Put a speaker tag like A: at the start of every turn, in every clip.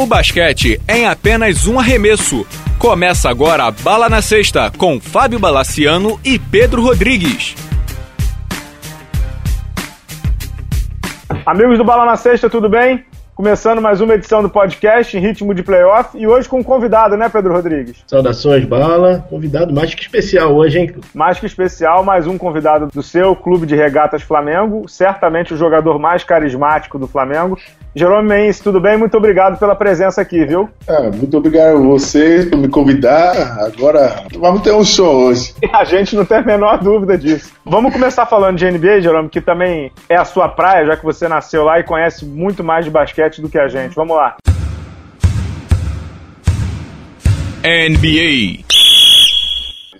A: O basquete é em apenas um arremesso. Começa agora a Bala na Sexta com Fábio Balaciano e Pedro Rodrigues.
B: Amigos do Bala na Sexta, tudo bem? Começando mais uma edição do podcast em ritmo de playoff e hoje com um convidado, né, Pedro Rodrigues?
C: Saudações, Bala. Convidado mais que especial hoje, hein?
B: Mais que especial, mais um convidado do seu Clube de Regatas Flamengo, certamente o jogador mais carismático do Flamengo. Jerome Mendes, tudo bem? Muito obrigado pela presença aqui, viu?
D: Ah, muito obrigado a você por me convidar. Agora vamos ter um show hoje.
B: A gente não tem a menor dúvida disso. Vamos começar falando de NBA, Jerome, que também é a sua praia, já que você nasceu lá e conhece muito mais de basquete do que a gente. Vamos lá.
A: NBA.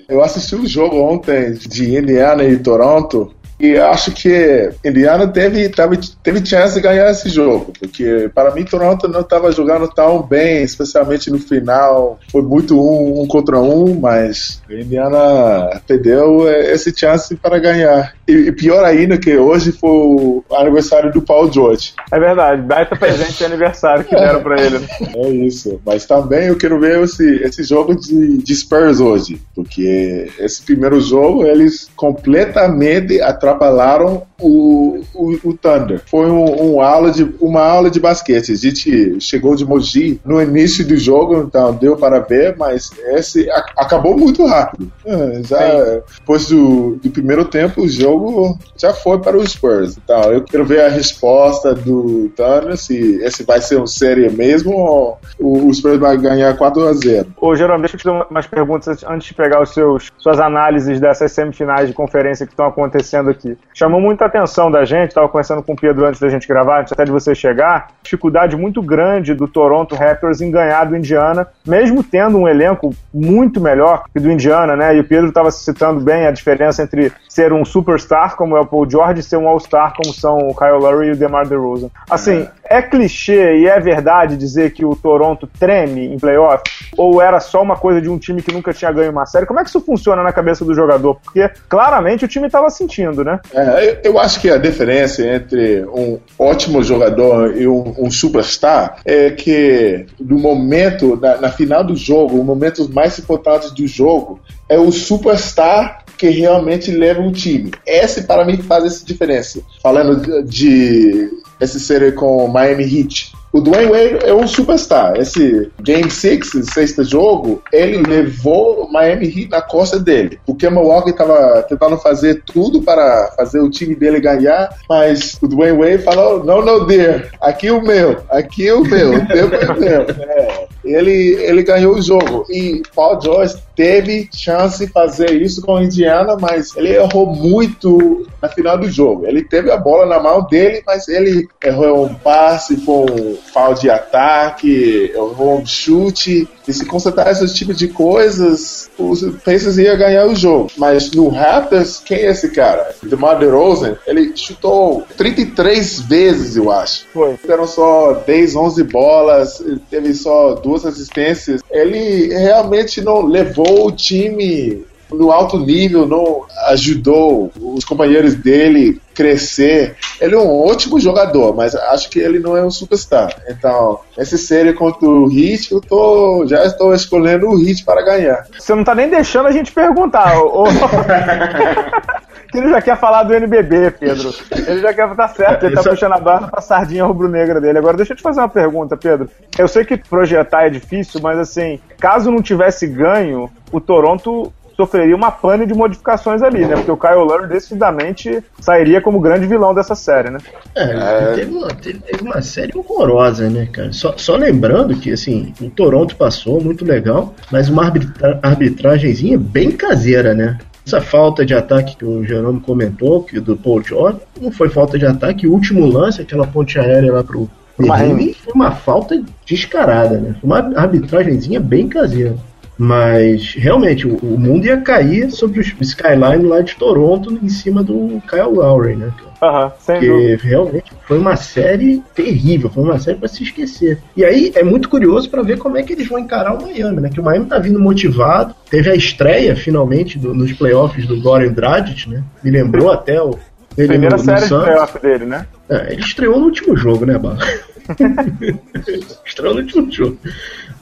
D: Eu assisti o um jogo ontem de Indiana e Toronto e acho que Indiana teve, teve, teve chance de ganhar esse jogo, porque para mim Toronto não estava jogando tão bem, especialmente no final. Foi muito um, um contra um, mas Indiana perdeu esse chance para ganhar. E, e, pior ainda que hoje foi o aniversário do Paul George.
B: É verdade, baita presente de aniversário que deram para ele. Né?
D: É isso, mas também eu quero ver esse, esse jogo de, de Spurs hoje, porque esse primeiro jogo eles completamente atrasaram atrapalharam o, o, o Thunder. Foi um, um, aula de, uma aula de basquete. A gente chegou de Mogi no início do jogo, então deu para ver, mas esse a, acabou muito rápido. É, já, depois do, do, primeiro tempo, o jogo já foi para os Spurs. Então eu quero ver a resposta do Thunder, se esse vai ser um série mesmo ou o, Spurs vai ganhar 4 a 0.
B: Ô, Jerome, deixa eu te dar umas perguntas antes de pegar os seus, suas análises dessas semifinais de conferência que estão acontecendo aqui aqui. Chamou muita atenção da gente, estava conversando com o Pedro antes da gente gravar, antes até de você chegar, dificuldade muito grande do Toronto Raptors em ganhar do Indiana, mesmo tendo um elenco muito melhor que do Indiana, né? E o Pedro estava citando bem a diferença entre ser um superstar, como é o Paul George, e ser um all-star, como são o Kyle Lowry e o DeMar DeRozan. Assim, é. clichê e é verdade dizer que o Toronto treme em playoff? Ou era só uma coisa de um time que nunca tinha ganho uma série? Como é que isso funciona na cabeça do jogador? Porque claramente o time estava sentindo, né? Né?
D: É, eu acho que a diferença entre um ótimo jogador e um, um superstar é que no momento, na, na final do jogo, os momentos mais importantes do jogo, é o superstar que realmente leva o time. Esse, para mim, faz essa diferença. Falando de, essa série com o Miami Heat, o Dwayne Wade é um superstar. Esse Game 6, sexto jogo, ele levou o Miami Heat na costa dele. Porque o Milwaukee estava tentando fazer tudo para fazer o time dele ganhar, mas o Dwayne Wade falou: não, não, dear, aqui é o meu, aqui é o meu, o tempo é meu. É. Ele, ele ganhou o jogo. E Paul George teve chance de fazer isso com o Indiana, mas ele errou muito na final do jogo. Ele teve a bola na mão dele, mas ele errou um passe com foul de ataque, errou um chute. E se consertar esse tipo de coisas, os Pacers iam ganhar o jogo. Mas no Raptors, quem é esse cara? DeMar DeRozan, ele chutou 33 vezes, eu acho. Foi. Eram só 10, 11 bolas, teve só duas assistências. Ele realmente não levou o time no alto nível, não ajudou os companheiros dele crescer. Ele é um ótimo jogador, mas acho que ele não é um superstar. Então, essa série contra o Heat, eu tô, já estou escolhendo o Heat para ganhar.
B: Você não tá nem deixando a gente perguntar. que ele já quer falar do NBB, Pedro. Ele já quer estar certo, ele tá puxando a barra pra sardinha rubro-negra dele. Agora, deixa eu te fazer uma pergunta, Pedro. Eu sei que projetar é difícil, mas assim, caso não tivesse ganho, o Toronto sofreria uma pane de modificações ali, né? Porque o Kyle Lowry decididamente sairia como grande vilão dessa série, né?
C: É, é... Teve, uma, teve uma série horrorosa, né, cara? Só, só lembrando que, assim, o Toronto passou, muito legal, mas uma arbitra arbitragemzinha bem caseira, né? Essa falta de ataque que o Jerome comentou, que do Paul George, não foi falta de ataque, o último lance, aquela ponte aérea lá pro Miami, foi uma falta descarada, né? Foi uma arbitragemzinha bem caseira. Mas realmente o, o, mundo ia cair sobre o skyline lá de Toronto em cima do Kyle Lowry, né?
B: Aham, sem
C: Porque
B: dúvida.
C: realmente foi uma série terrível, foi uma série para se esquecer. E aí é muito curioso para ver como é que eles vão encarar o Miami, né? Que o Miami tá vindo motivado, teve a estreia finalmente do, nos playoffs do Goran Dragic, né? Me lembrou até o
B: Ele Primeira no, série no de playoff dele, né?
C: É, ele estreou no último jogo, né, Barra? estreou no último jogo.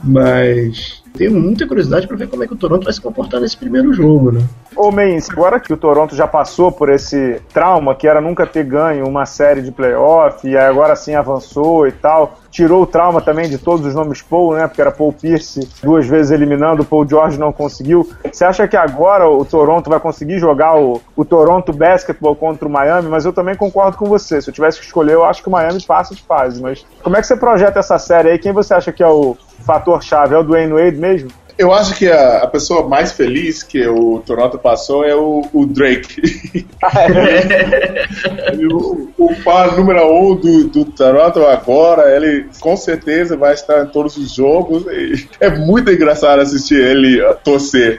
C: Mas tenho muita curiosidade para ver como é que o Toronto vai se comportar nesse primeiro jogo, né?
B: Ô, Meins, agora que o Toronto já passou por esse trauma, que era nunca ter ganho uma série de playoff, e agora sim avançou e tal, tirou o trauma também de todos os nomes Paul, né? Porque era Paul Pierce duas vezes eliminando, o Paul George não conseguiu. Você acha que agora o Toronto vai conseguir jogar o, o Toronto Basketball contra o Miami? Mas eu também concordo com você. Se eu tivesse que escolher, eu acho que o Miami passa de fase. Mas como é que você projeta essa série aí? Quem você acha que é o fator chave? É o Dwayne Wade mesmo?
D: Eu acho que a, a, pessoa mais feliz que o Toronto passou é o, o Drake. O, o fã número um do, do Toronto agora, ele com certeza vai estar em todos os jogos. é muito engraçado assistir ele torcer.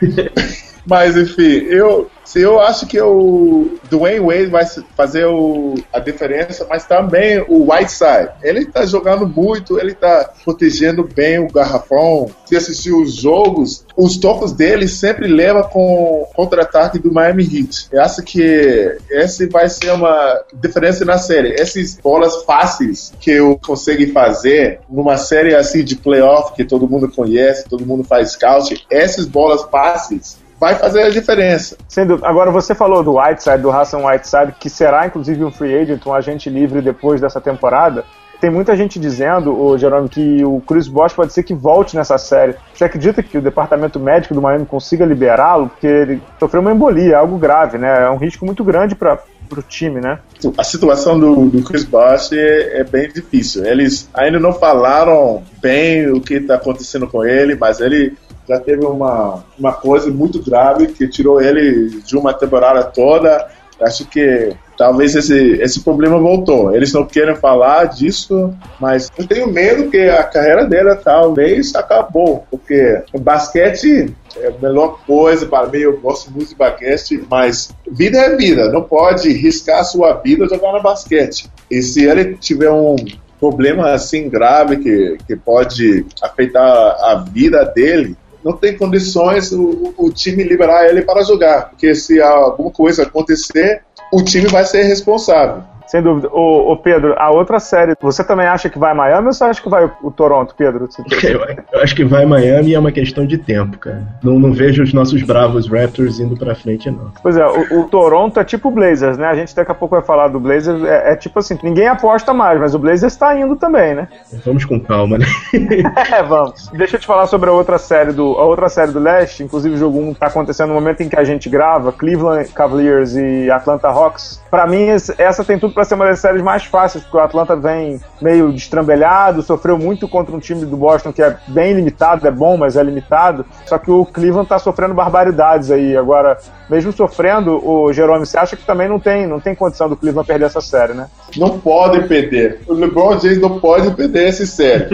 D: Mas enfim, eu se eu acho que o Dwayne Wade vai fazer o, a diferença, mas também o Whiteside. Ele está jogando muito, ele está protegendo bem o garrafão. Se assistir os jogos, os tocos dele sempre leva com contra-ataque do Miami Heat. Eu acho que esse vai ser uma diferença na série. Essas bolas fáceis que eu consigo fazer numa série assim de playoff que todo mundo conhece, todo mundo faz scout, essas bolas fáceis vai fazer a diferença.
B: Agora você falou do Whiteside, do Hassan Whiteside, que será inclusive um free agent, um agente livre depois dessa temporada. Tem muita gente dizendo, o Jerome, que o Chris Bosh pode ser que volte nessa série. Você acredita que o departamento médico do Miami consiga liberá-lo? Porque ele sofreu uma embolia, algo grave, né? É um risco muito grande para o time, né?
D: A situação do, do Chris Bosh é, é, bem difícil. Eles ainda não falaram bem o que está acontecendo com ele, mas ele já teve uma, uma coisa muito grave que tirou ele de uma temporada toda. Acho que talvez esse, esse problema voltou. Eles não querem falar disso, mas eu tenho medo que a carreira dele talvez acabou, porque o basquete é a melhor coisa para mim. Eu gosto muito de basquete, mas vida é vida. Não pode riscar sua vida jogando basquete. E se ele tiver um problema assim grave que, que pode afetar a vida dele, não tem condições o, o time liberar ele para jogar, porque se alguma coisa acontecer, o time vai ser responsável.
B: Sem dúvida. Ô, ô, Pedro, a outra série, você também acha que vai Miami ou você acha que vai o Toronto, Pedro?
C: Eu, eu acho que vai Miami e é uma questão de tempo, cara. Não, não vejo os nossos bravos Raptors indo pra frente, não.
B: Pois é, o, o Toronto é tipo o Blazers, né? A gente daqui a pouco vai falar do Blazers. É, é, tipo assim, ninguém aposta mais, mas o Blazers tá indo também, né?
C: Vamos com calma, né?
B: é, vamos. Deixa eu te falar sobre a outra série do, a outra série do Leste, inclusive o jogo 1 tá acontecendo no momento em que a gente grava, Cleveland Cavaliers e Atlanta Hawks. Pra mim, essa tem tudo para ser uma das séries mais fáceis, porque o Atlanta vem meio destrambelhado, sofreu muito contra um time do Boston que é bem limitado, é bom, mas é limitado. Só que o Cleveland tá sofrendo barbaridades aí. Agora, mesmo sofrendo, o Jerome, você acha que também não tem, não tem condição do Cleveland perder essa série, né?
D: Não pode perder. O LeBron James não pode perder essa série.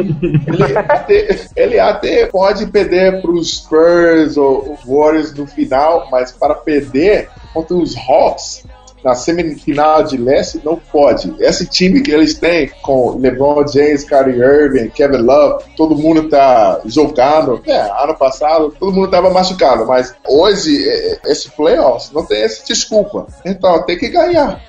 D: ele, até, ele até pode perder para os Spurs ou Warriors no final, mas para perder contra os Hawks, na semifinal de leste, não pode. Esse time que eles têm com LeBron James, Kyrie Irving, Kevin Love, todo mundo tá jogando. É, ano passado todo mundo tava machucado, mas hoje é, esse playoffs não tem essa desculpa. Então tem que ganhar.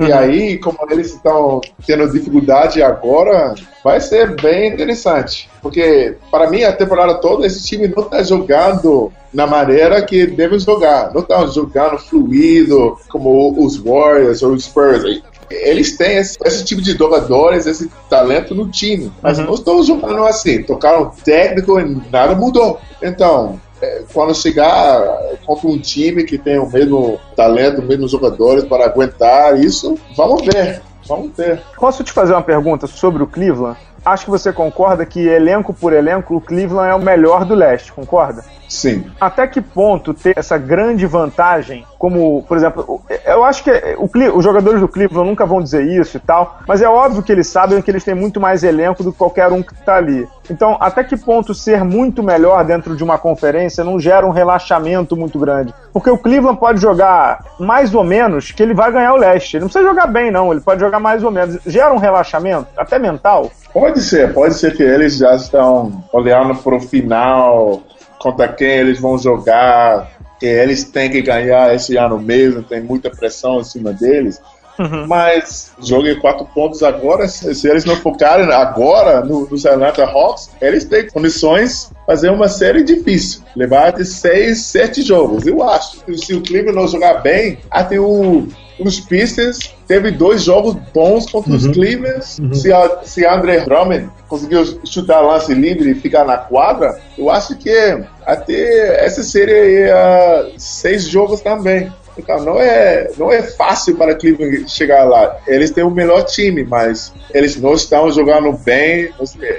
D: Uhum. E aí, como eles estão tendo dificuldade agora, vai ser bem interessante. Porque, para mim, a temporada toda, esse time não está jogando na maneira que deve jogar. Não está jogando fluido, como os Warriors ou os Spurs. Eles têm esse, esse, tipo de jogadores, esse talento no time. Mas uhum. não estão jogando assim. Tocaram técnico e nada mudou. Então, é, quando chegar contra um time que tem o mesmo talento, os mesmos jogadores para aguentar isso, vamos ver. Vamos ver.
B: Posso te fazer uma pergunta sobre o Cleveland? Acho que você concorda que, elenco por elenco, o Cleveland é o melhor do leste, concorda?
D: Sim.
B: Até que ponto ter essa grande vantagem, como, por exemplo, eu acho que o, os jogadores do Cleveland nunca vão dizer isso e tal, mas é óbvio que eles sabem que eles têm muito mais elenco do que qualquer um que está ali. Então, até que ponto ser muito melhor dentro de uma conferência não gera um relaxamento muito grande? Porque o Cleveland pode jogar mais ou menos que ele vai ganhar o leste. Ele não precisa jogar bem, não. Ele pode jogar mais ou menos. Gera um relaxamento, até mental?
D: Pode ser, pode ser que eles já estão olhando para o final, contra quem eles vão jogar, que eles têm que ganhar esse ano mesmo, tem muita pressão em cima deles. Uhum. Mas joguei quatro pontos agora. Se eles não focarem agora no, nos Atlanta Hawks, eles têm condições de fazer uma série difícil. Levar de seis, sete jogos. Eu acho. Se o Cleveland não jogar bem, até o, os Pistons teve dois jogos bons contra uhum. os Cleavers. Uhum. Se, a, se André Drummond conseguiu chutar lance livre e ficar na quadra, eu acho que até essa série ia seis jogos também. Então, não é, não é fácil para Cleveland chegar lá. Eles têm o melhor time, mas eles não estão jogando bem.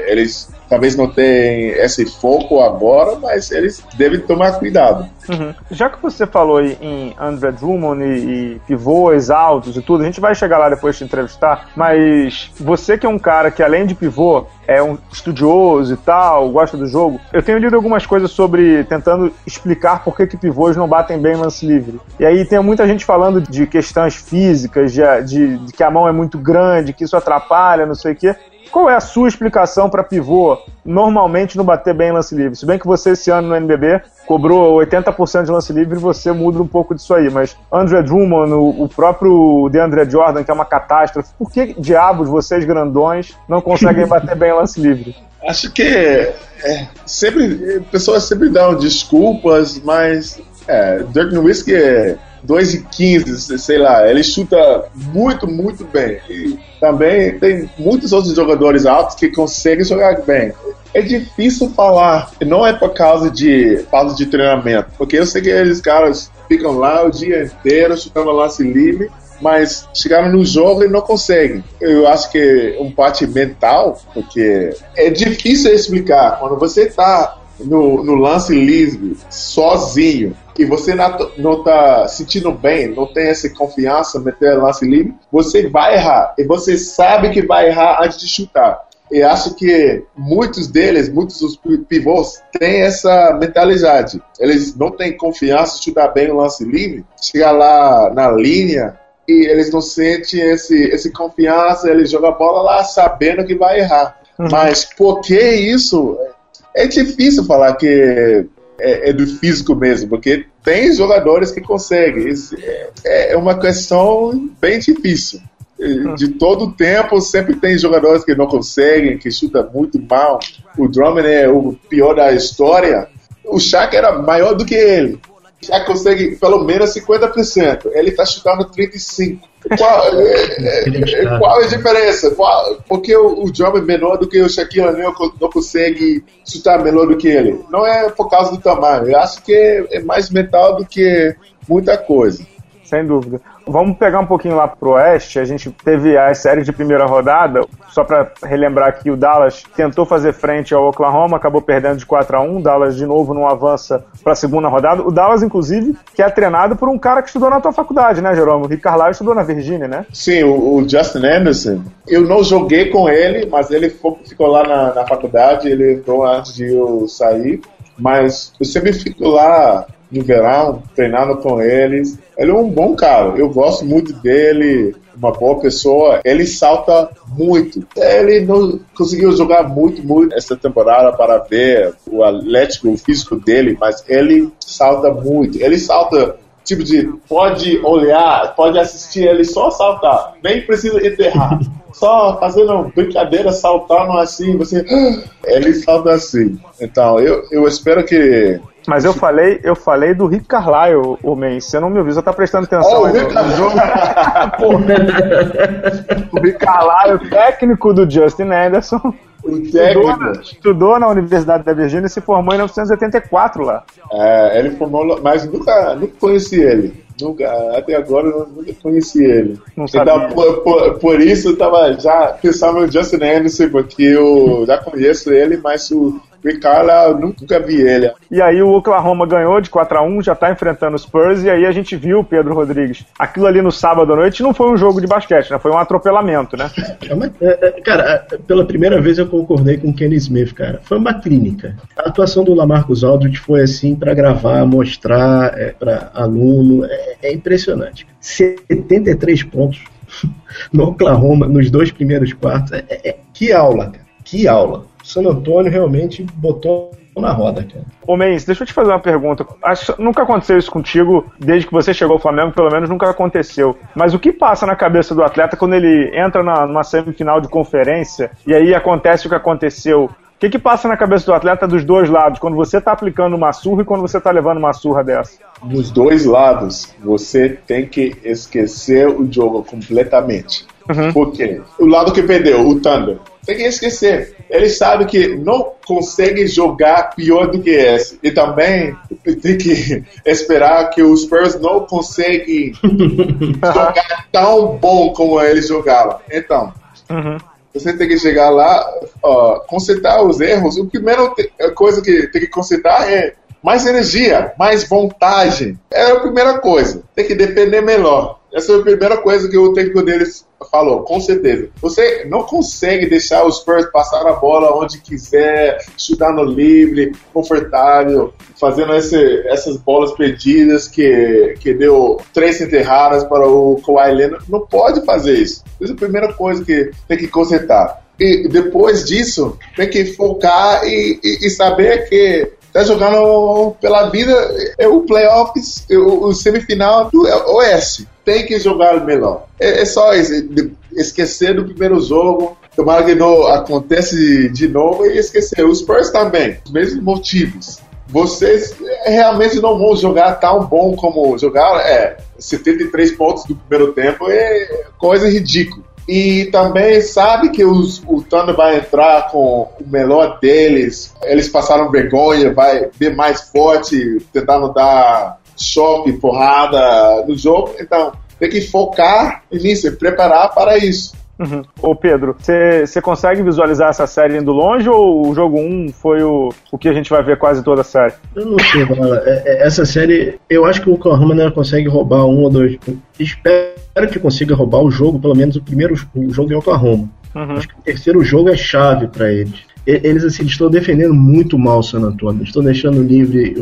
D: Eles talvez não tenham esse foco agora, mas eles devem tomar cuidado.
B: Uhum. Já que você falou em André Drummond e, e pivôs altos e tudo, a gente vai chegar lá depois de entrevistar, mas você que é um cara que além de pivô é um estudioso e tal, gosta do jogo, eu tenho lido algumas coisas sobre tentando explicar por que, que pivôs não batem bem lance livre. E aí tem muita gente falando de questões físicas, de, de, de que a mão é muito grande, que isso atrapalha, não sei o quê. Qual é a sua explicação para pivô normalmente não bater bem em lance livre? Se bem que você esse ano no NBB cobrou 80% de lance livre, você muda um pouco disso aí. Mas André Drummond, o, próprio DeAndre Jordan, que é uma catástrofe, por que diabos vocês grandões não conseguem bater bem em lance livre?
D: Acho que é, sempre pessoas sempre dão desculpas, mas é, Dirk Nowitzki é 2 e 15, sei lá, ele chuta muito, muito bem. E também tem muitos outros jogadores altos que conseguem jogar bem. É difícil falar, não é por causa de falta de treinamento, porque eu sei que eles caras ficam lá o dia inteiro chutando lance livre, mas chegaram no jogo e não conseguem. Eu acho que é um parte mental, porque é difícil explicar. Quando você está no, no lance livre, sozinho, e você não está sentindo bem, não tem essa confiança, meter lance livre, você vai errar. E você sabe que vai errar antes de chutar. E acho que muitos deles, muitos dos pivôs, têm essa mentalidade. Eles não têm confiança de chutar bem o lance livre, chegar lá na linha e eles não sentem esse, esse confiança, eles jogam a bola lá sabendo que vai errar. Uhum. Mas por que isso? É difícil falar que é, é, do físico mesmo, porque tem jogadores que conseguem. É, é uma questão bem difícil. De todo tempo, sempre tem jogadores que não conseguem, que chutam muito mal. O Drummond é o pior da história. O Shaq era maior do que ele. Já consegue pelo menos 50%. Ele está chutando 35%. Qual, é, é, qual é a diferença? Qual, porque o, o Job é menor do que o Shaquille O'Neal não consegue chutar melhor do que ele? Não é por causa do tamanho. Eu acho que é, é mais mental do que muita coisa.
B: Sem dúvida. Vamos pegar um pouquinho lá pro oeste. A gente teve a série de primeira rodada. Só para relembrar que o Dallas tentou fazer frente ao Oklahoma, acabou perdendo de 4 a 1 Dallas de novo não avança para a segunda rodada. O Dallas, inclusive, que é treinado por um cara que estudou na tua faculdade, né, Jerome? O Rick Carlisle estudou na Virgínia, né?
D: Sim, o, o, Justin Anderson. Eu não joguei com ele, mas ele ficou lá na, na faculdade. Ele entrou antes de eu sair. Mas eu sempre fico lá no verão, treinando com eles. Ele é um bom cara, eu gosto muito dele, uma boa pessoa. Ele salta muito. Ele não conseguiu jogar muito, muito essa temporada para ver o atlético, o físico dele, mas ele salta muito. Ele salta tipo de pode olhar, pode assistir ele só saltar, nem precisa enterrar. só fazendo brincadeira, saltando assim, você. Ele salta assim. Então, eu, eu espero que
B: mas eu falei, eu falei do Rick Carlisle, o man. Você não me ouviu, você tá prestando atenção oh, aí no, no jogo? o Rick Carlisle, técnico do Justin Anderson. O estudou, na, estudou na Universidade da Virgínia e se formou em 1984 lá.
D: É, ele formou, mas nunca, nunca conheci ele. Nunca, até agora eu nunca conheci ele. Não então, por, por, por, isso eu tava já pensando no Justin Anderson, porque eu já conheço ele, mas o Ricardo, eu nunca vi ele.
B: E aí o Oklahoma ganhou de 4 a 1 já tá enfrentando os Spurs, e aí a gente viu, Pedro Rodrigues, aquilo ali no sábado à noite não foi um jogo de basquete, né? Foi um atropelamento, né?
C: É, é, cara, pela primeira vez eu concordei com o Kenny Smith, cara. Foi uma clínica. A atuação do Lamarcus Aldridge foi assim para gravar, mostrar é, para aluno. É, é impressionante. 73 pontos no Oklahoma nos dois primeiros quartos. É, é, que aula, cara. Que aula. San Antônio realmente botou na roda, cara.
B: Ô, Mendes, deixa eu te fazer uma pergunta. Acho nunca aconteceu isso contigo, desde que você chegou ao Flamengo, pelo menos nunca aconteceu. Mas o que passa na cabeça do atleta quando ele entra na, numa semifinal de conferência e aí acontece o que aconteceu? O que, que passa na cabeça do atleta dos dois lados, quando você está aplicando uma surra e quando você está levando uma surra dessa?
D: Dos dois lados, você tem que esquecer o jogo completamente. Uhum. Por quê? O lado que perdeu, o Thunder, tem que esquecer. Ele sabe que não consegue jogar pior do que esse. E também tem que esperar que os Spurs não conseguem jogar tão bom como eles jogavam. Então, uhum. você tem que chegar lá, uh, consertar os erros. A primeira coisa que tem que consertar é mais energia, mais vontade. É a primeira coisa. Tem que depender melhor. Essa é a primeira coisa que o técnico deles falou, com certeza. Você não consegue deixar os Spurs passar a bola onde quiser, chutando livre, confortável, fazendo esse, essas bolas perdidas que, que deu três enterradas para o Kawhi Leonard. Não pode fazer isso. Essa é a primeira coisa que tem que consertar. E depois disso, tem que focar e, e, e saber que tá jogando pela vida é o playoffs, o, o semifinal do Oeste. Tem que jogar melhor. É, é só isso, esquecer do primeiro jogo. Tomara que não acontece de novo e esquecer. Os Spurs também, os mesmos motivos. Vocês realmente não vão jogar tão bom como jogaram. É, 73 pontos do primeiro tempo é coisa ridícula. E também sabe que os, o Thunder vai entrar com o melhor deles. Eles passaram vergonha, vai ver mais forte, tentando dar choque, porrada no jogo. Então, tem que focar nisso e preparar para isso.
B: Uhum. Ô Pedro, você consegue visualizar essa série indo longe ou o jogo 1 foi o, o que a gente vai ver quase toda a série?
C: Eu não sei, Vala. É, é, essa série, eu acho que o Oklahoma não consegue roubar um ou dois. Espero que consiga roubar o jogo, pelo menos o primeiro o jogo em Oklahoma. Uhum. Acho que o terceiro jogo é chave para eles. Eles assim, estão defendendo muito mal o San Antonio, estão deixando livre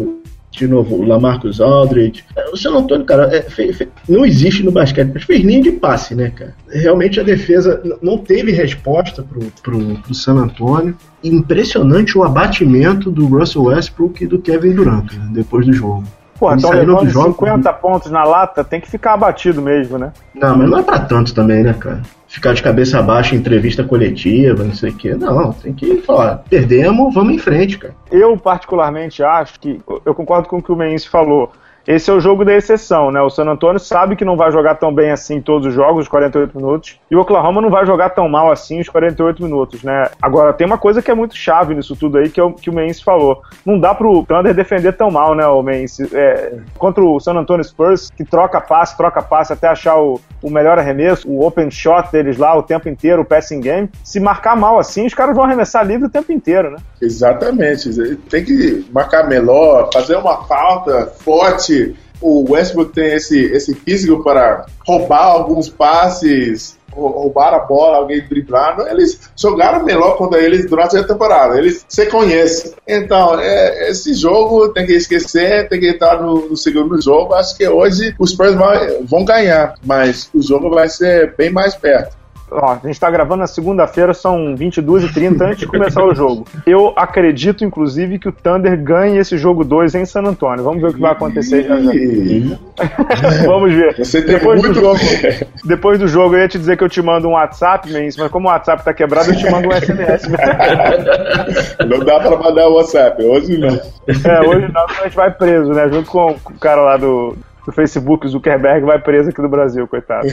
C: de novo, o Lamarcus Aldridge. O San Antônio, cara, é, fe, fe, não existe no basquete, mas fez linha de passe, né, cara? Realmente a defesa não teve resposta pro, pro, pro San Antônio. Impressionante o abatimento do Russell Westbrook e do Kevin Durant né, depois do jogo.
B: Pô, então levando jogo, 50 pontos na lata, tem que ficar abatido mesmo, né?
C: Não, mas não é pra tanto também, né, cara? Ficar de cabeça baixa em entrevista coletiva, não sei o quê. Não, tem que falar, perdemos, vamos em frente, cara.
B: Eu, particularmente, acho que. Eu concordo com o que o Mense falou esse é o jogo da exceção, né? O San Antonio sabe que não vai jogar tão bem assim todos os jogos, os 48 minutos, e o Oklahoma não vai jogar tão mal assim os 48 minutos, né? Agora, tem uma coisa que é muito chave nisso tudo aí, que é o que o Mense falou. Não dá pro Thunder defender tão mal, né, o Mense? É, contra o San Antonio Spurs, que troca passe, troca passe até achar o, o melhor arremesso, o open shot deles lá o tempo inteiro, o passing game. Se marcar mal assim, os caras vão arremessar livre o tempo inteiro, né?
D: Exatamente. Tem que marcar melhor, fazer uma falta forte o Westbrook tem esse, esse físico para roubar alguns passes, roubar a bola, alguém driblar. Eles jogaram melhor contra eles durante a temporada. Eles se conhecem. Então, é, esse jogo tem que esquecer, tem que entrar no, no segundo jogo. Acho que hoje os Spurs vai, vão ganhar, mas o jogo vai ser bem mais perto.
B: Ó, a gente está gravando na segunda-feira, são 22h30 antes de começar o jogo. Eu acredito, inclusive, que o Thunder ganhe esse jogo 2 em San Antônio. Vamos ver o que vai acontecer já já. Vamos ver.
D: Você tem depois muito... do
B: jogo, depois do jogo, eu ia te dizer que eu te mando um WhatsApp, mas como o WhatsApp tá quebrado, eu te mando um SMS.
D: não dá para mandar o WhatsApp, hoje não.
B: É, hoje não, a gente vai preso, né? Junto com o cara lá do, do Facebook, o Zuckerberg vai preso aqui no Brasil, coitado.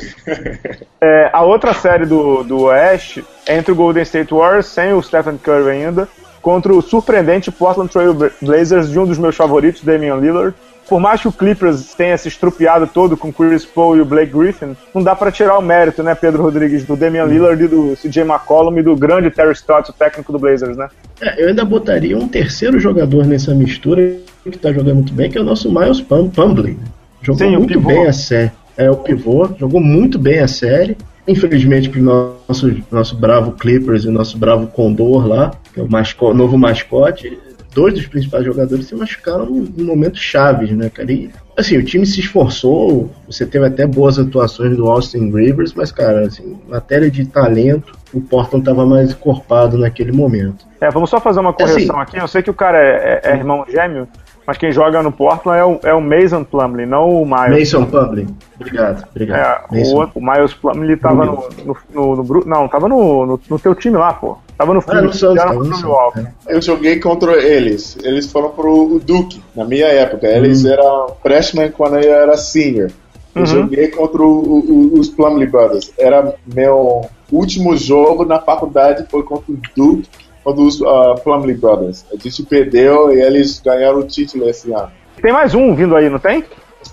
B: é, a outra série do, do Oeste é entre o Golden State Warriors, sem o Stephen Curry ainda, contra o surpreendente Portland Trail Blazers de um dos meus favoritos, Damian Lillard. Por mais que o Clippers tenha se estrupiado todo com Chris Paul e o Blake Griffin, não dá para tirar o mérito, né, Pedro Rodrigues, do Damian Lillard e do CJ McCollum e do grande Terry Stotts, o técnico do Blazers, né?
C: É, eu ainda botaria um terceiro jogador nessa mistura que tá jogando muito bem, que é o nosso Miles Pumbley. Jogou Sim, muito bem a série. É o pivô, jogou muito bem a série. Infelizmente para o nosso, nosso bravo Clippers e o nosso bravo Condor lá, que é o masco, novo mascote, dois dos principais jogadores se machucaram em momentos chaves, né, cara? E Assim, o time se esforçou, você teve até boas atuações do Austin Rivers, mas, cara, assim, matéria de talento, o Portland estava mais encorpado naquele momento.
B: É, vamos só fazer uma correção assim, aqui. Eu sei que o cara é, é, é irmão gêmeo, mas quem joga no Portland é o, é o Mason Plumlee, não o Miles.
C: Mason Plumlee. Obrigado, obrigado.
B: É, o, o, Miles Plumlee tava no, no, no, no, Não, tava no, no, no, teu time lá, pô. Tava no
C: filme. Ah, no
D: Santos, Eu joguei contra eles. Eles foram pro Duke, na minha época. Eles hum. eram freshman quando eu era senior. Eu uhum. joguei contra o, o, os Plumlee Brothers. Era meu último jogo na faculdade, foi contra o Duke dos uh, Plumlee Brothers. A gente perdeu e eles ganharam o título esse ano.
B: Tem mais um vindo aí, não tem?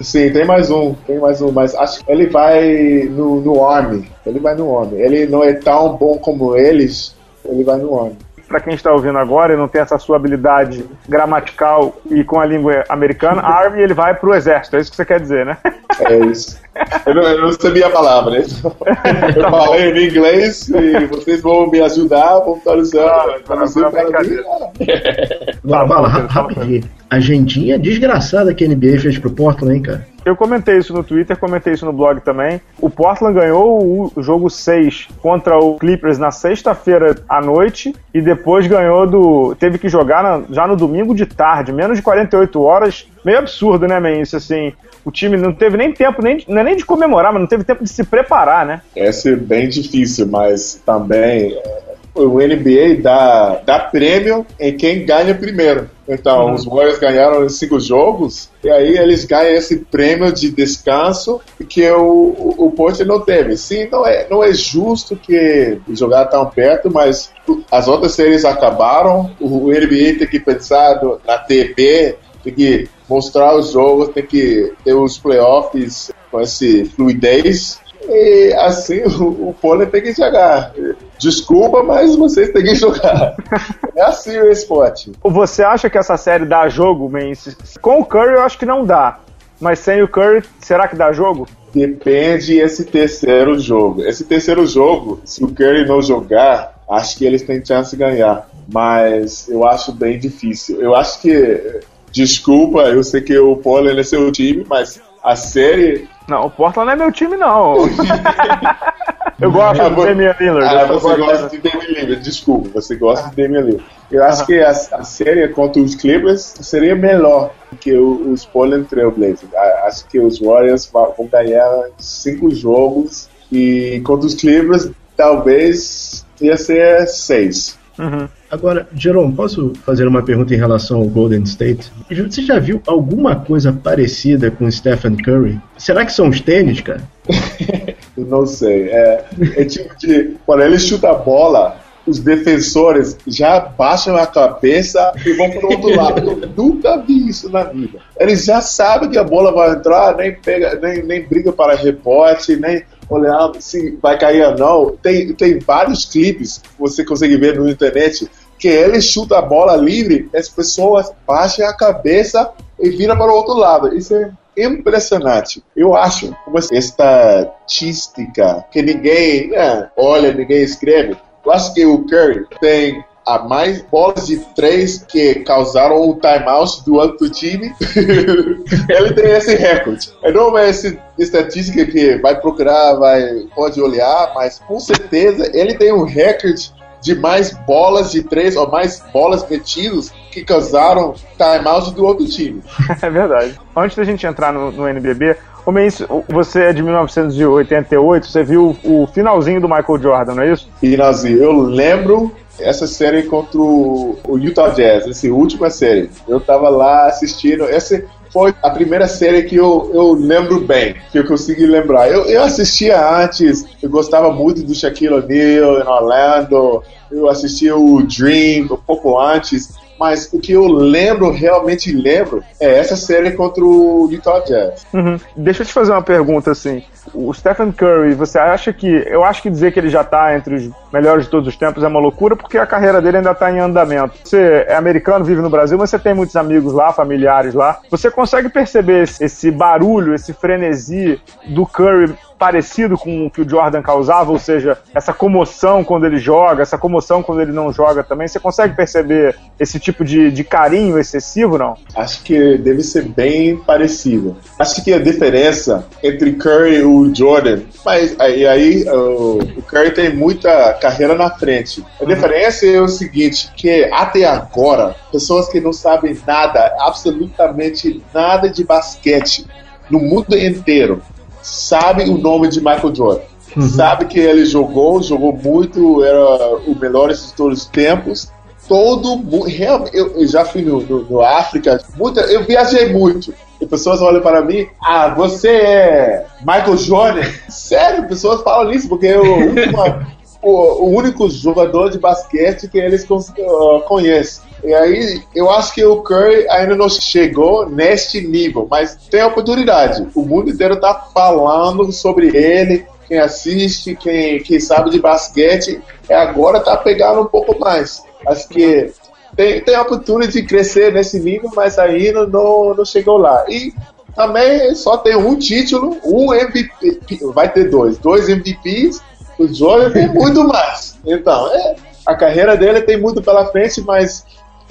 D: Sim, tem mais um, tem mais um, mas acho que ele vai no, no Army. Ele vai no Army. Ele não é tão bom como eles, ele vai no Army
B: para quem está ouvindo agora e não tem essa sua habilidade gramatical e com a língua americana, Army ele vai para o exército, é isso que você quer dizer, né?
D: É isso. Eu não, eu não sabia a palavra, né? Eu tá falei em inglês e vocês vão me ajudar, vão traduzir, ah, traduzir para mim.
C: Bala, rapidinho. Agendinha desgraçada que a NBA fez pro Portland, hein, cara?
B: Eu comentei isso no Twitter, comentei isso no blog também. O Portland ganhou o jogo 6 contra o Clippers na sexta-feira à noite e depois ganhou do. Teve que jogar na, já no domingo de tarde, menos de 48 horas. Meio absurdo, né, man? Isso assim. O time não teve nem tempo, nem, é nem de comemorar, mas não teve tempo de se preparar, né?
D: É bem difícil, mas também o NBA dá, dá prêmio em quem ganha primeiro. Então, uhum. os Warriors ganharam cinco jogos, e aí eles ganham esse prêmio de descanso que o, o, não teve. Sim, não é, não é justo que jogar tão perto, mas as outras séries acabaram, o NBA tem que pensar na TV, tem que mostrar os jogos, tem que ter os playoffs com esse fluidez e assim o, o Pônei tem que jogar. Desculpa, mas vocês têm que jogar. É assim o esporte.
B: Você acha que essa série dá jogo, Mendes? Com o Curry eu acho que não dá. Mas sem o Curry, será que dá jogo?
D: Depende esse terceiro jogo. Esse terceiro jogo, se o Curry não jogar, acho que eles têm chance de ganhar. Mas eu acho bem difícil. Eu acho que. Desculpa, eu sei que o Pollard é seu time, mas a série
B: não, o Portland não é meu time, não. eu gosto ah, do Damian Lillard.
D: Ah, você gosta de Damian Lillard, desculpa, você gosta de Damian Lillard. Eu acho que a, a, série contra os Clippers seria melhor que os Portland Trail Blazers. Acho que os Warriors vão ganhar cinco jogos e contra os Clippers talvez ia ser seis.
C: Uhum. Agora, Jerome, posso fazer uma pergunta em relação ao Golden State? Você já viu alguma coisa parecida com Stephen Curry? Será que são os tênis, cara?
D: Eu não sei. É, é tipo de. Quando ele chuta a bola, os defensores já baixam a cabeça e vão para o outro lado. Eu nunca vi isso na vida. Eles já sabem que a bola vai entrar, nem pega, nem, nem briga para reporte, nem olhar se vai cair ou não. Tem, tem vários clipes que você consegue ver na internet que ele chuta a bola livre, as pessoas baixam a cabeça e viram para o outro lado. Isso é impressionante. Eu acho uma estatística que ninguém né, olha, ninguém escreve. Eu acho que o Curry tem a mais bolas de três que causaram o timeout do outro time. ele tem esse recorde. Não é essa estatística que vai procurar, vai pode olhar, mas com certeza ele tem um recorde de mais bolas de três ou mais bolas metidas que causaram timeout do outro time.
B: é verdade. Antes da gente entrar no, no NBB, você é de 1988, você viu o finalzinho do Michael Jordan, não é isso?
D: Finalzinho. Eu lembro essa série contra o, Utah Jazz, essa última série. Eu tava lá assistindo. Essa foi a primeira série que eu, eu lembro bem, que eu consegui lembrar. Eu, eu assistia antes, eu gostava muito do Shaquille O'Neal em Orlando, eu assistia o Dream um pouco antes, mas o que eu lembro, realmente lembro, é essa série contra o Utah Jazz.
B: Uhum. Deixa eu te fazer uma pergunta assim. O Stephen Curry, você acha que. Eu acho que dizer que ele já tá entre os melhores de todos os tempos é uma loucura, porque a carreira dele ainda está em andamento. Você é americano, vive no Brasil, mas você tem muitos amigos lá, familiares lá. Você consegue perceber esse barulho, esse frenesi do Curry parecido com o que o Jordan causava, ou seja, essa comoção quando ele joga, essa comoção quando ele não joga também. Você consegue perceber esse tipo de, de carinho excessivo, não?
D: Acho que deve ser bem parecido. Acho que a diferença entre Curry e o Jordan, mas aí, aí o, o Curry tem muita carreira na frente. A diferença é o seguinte, que até agora, pessoas que não sabem nada, absolutamente nada de basquete, no mundo inteiro, sabe o nome de Michael Jordan. Uhum. Sabe que ele jogou, jogou muito, era o melhor de todos os tempos. Todo mundo, eu, eu já fui no, no, no, África, muita, eu viajei muito. E pessoas olham para mim, ah, você é Michael Jordan? Sério, pessoas falam isso, porque eu, uma, o, o, único jogador de basquete que eles conhecem. E aí, eu acho que o Curry ainda não chegou neste nível, mas tem oportunidade. O mundo inteiro está falando sobre ele, quem assiste, quem, quem sabe de basquete, e agora está pegando um pouco mais. Acho que tem, tem a oportunidade de crescer nesse nível, mas ainda não, não chegou lá. E também só tem um título, um MVP, vai ter dois, dois MVPs, o Jordan tem muito mais. Então, é, a carreira dele tem muito pela frente, mas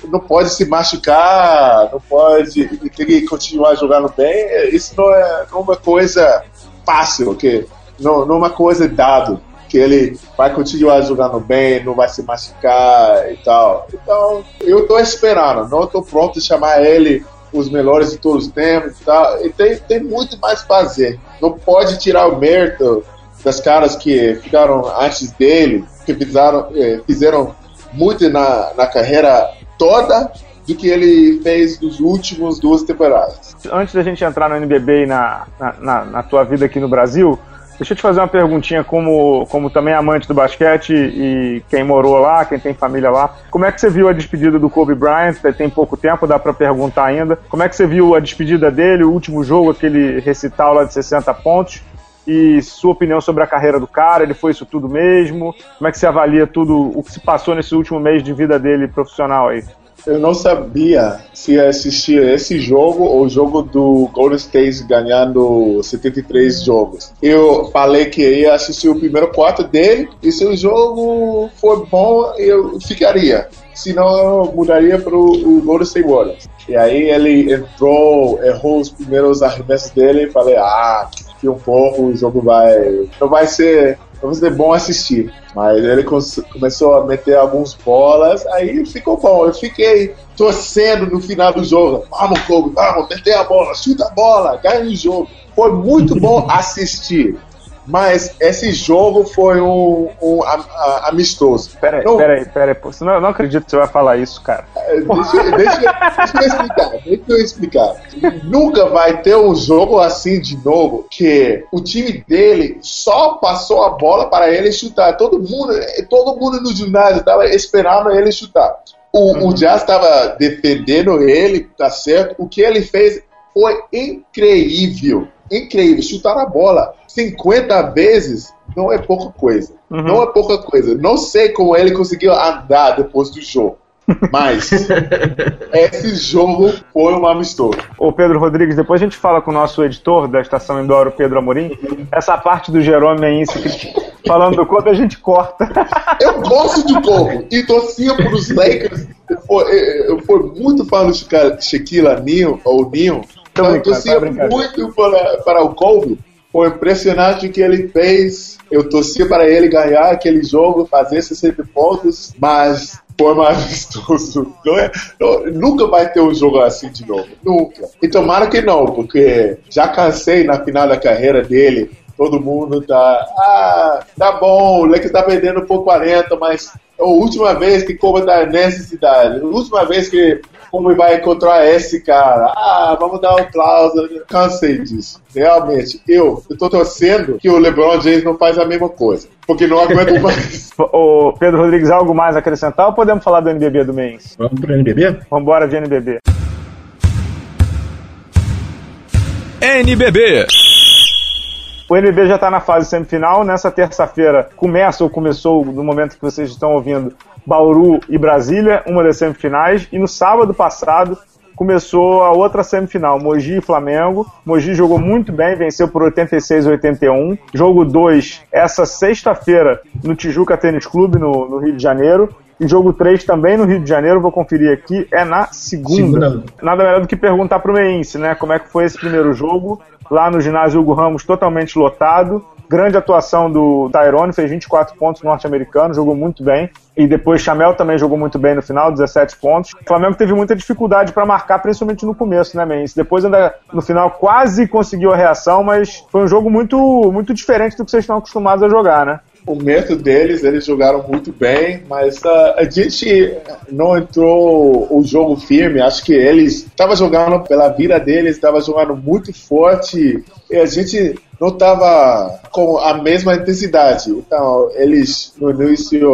D: não pode se machucar, não pode ter que continuar jogando bem. Isso não é, não é uma coisa fácil, que não, não é uma coisa dado que ele vai continuar jogando bem, não vai se machucar e tal. Então, eu tô esperando, não tô pronto de chamar ele os melhores de todos os tempos e tal. E tem, tem muito mais a fazer. Não pode tirar o mérito das caras que ficaram antes dele, que fizeram, eh, fizeram muito na, na carreira toda do que ele fez nos últimos duas temporadas.
B: Antes da gente entrar no NBB e na, na, na, tua vida aqui no Brasil, Deixa eu te fazer uma perguntinha, como, como também amante do basquete e quem morou lá, quem tem família lá. Como é que você viu a despedida do Kobe Bryant? Tem pouco tempo, dá para perguntar ainda. Como é que você viu a despedida dele, o último jogo, aquele recital lá de 60 pontos? E sua opinião sobre a carreira do cara, ele foi isso tudo mesmo? Como é que você avalia tudo o que se passou nesse último mês de vida dele profissional aí?
D: eu não sabia se assistir esse jogo ou o jogo do Golden State ganhando 73 jogos. Eu falei que ia assistir o primeiro quarto dele e se o jogo for bom, eu ficaria. Senão, eu mudaria para o Golden State Warriors. E aí ele entrou, errou os primeiros arremessos dele e falei, ah, um pouco o jogo vai... Não vai ser vai ser bom assistir. Mas ele começou a meter algumas bolas, aí ficou bom. Eu fiquei torcendo no final do jogo. Vamos, Kobe, vamos, meter a bola, chuta a bola, ganha o jogo. Foi muito bom assistir. Mas esse jogo foi um, um amistoso.
B: Peraí, não, peraí, peraí. Não, eu não acredito que você vai falar isso, cara.
D: É, deixa, deixa, deixa, eu explicar. Deixa eu explicar. Nunca vai ter um jogo assim de novo que o time dele só passou a bola para ele chutar. Todo mundo, todo mundo no ginásio estava esperando ele chutar. O, uhum. o Jazz estava defendendo ele, tá certo? O que ele fez foi incrível incrível. Chutar a bola 50 vezes não é pouca coisa. Uhum. Não é pouca coisa. Não sei como ele conseguiu andar depois do jogo. Mas esse jogo foi um amistoso.
B: Ô Pedro Rodrigues, depois a gente fala com o nosso editor da estação Indoor, Pedro Amorim. Essa parte do Jerome aí, falando do quanto a gente corta.
D: Eu gosto do Corvo e torcia para os Lakers. Eu fui, muito fã do Shaquille O'Neal, ou então, eu torcia tá muito para, para o Colby. Foi impressionante o que ele fez. Eu torcia para ele ganhar aquele jogo, fazer 60 pontos, mas foi mais vistoso. Não é, não, nunca vai ter um jogo assim de novo. Nunca. E tomara que não, porque já cansei na final da carreira dele. Todo mundo tá. Ah, tá bom, o Lakers tá perdendo por 40, mas é a última vez que Kobe tá nessa cidade. A última vez que como vai encontrar esse cara. Ah, vamos dar um aplauso. Cansei disso. Realmente, eu, eu tô torcendo que o LeBron James não faz a mesma coisa. Porque não aguento mais.
B: Ô, Pedro Rodrigues, algo mais a acrescentar ou podemos falar do NBB do mês?
C: Vamos pro NBB?
B: Vamos embora de NBB. O NB já está na fase semifinal. Nessa terça-feira começa ou começou, no momento que vocês estão ouvindo, Bauru e Brasília, uma das semifinais. E no sábado passado começou a outra semifinal, Mogi e Flamengo. Mogi jogou muito bem, venceu por 86 a 81. Jogo 2, essa sexta-feira, no Tijuca Tênis Clube, no, no Rio de Janeiro. E jogo 3 também no Rio de Janeiro, vou conferir aqui, é na segunda. segunda. Nada melhor do que perguntar pro Meinse, né? Como é que foi esse primeiro jogo lá no ginásio Hugo Ramos, totalmente lotado. Grande atuação do Tyrone, fez 24 pontos norte-americano, jogou muito bem. E depois Chamel também jogou muito bem no final, 17 pontos. O Flamengo teve muita dificuldade para marcar, principalmente no começo, né, Mendes? Depois ainda no final quase conseguiu a reação, mas foi um jogo muito, muito diferente do que vocês estão acostumados a jogar, né?
D: o método deles, eles jogaram muito bem, mas uh, a gente não entrou o jogo firme. Acho que eles estavam jogando pela vida deles, estavam jogando muito forte e a gente não estava com a mesma intensidade. Então, eles no início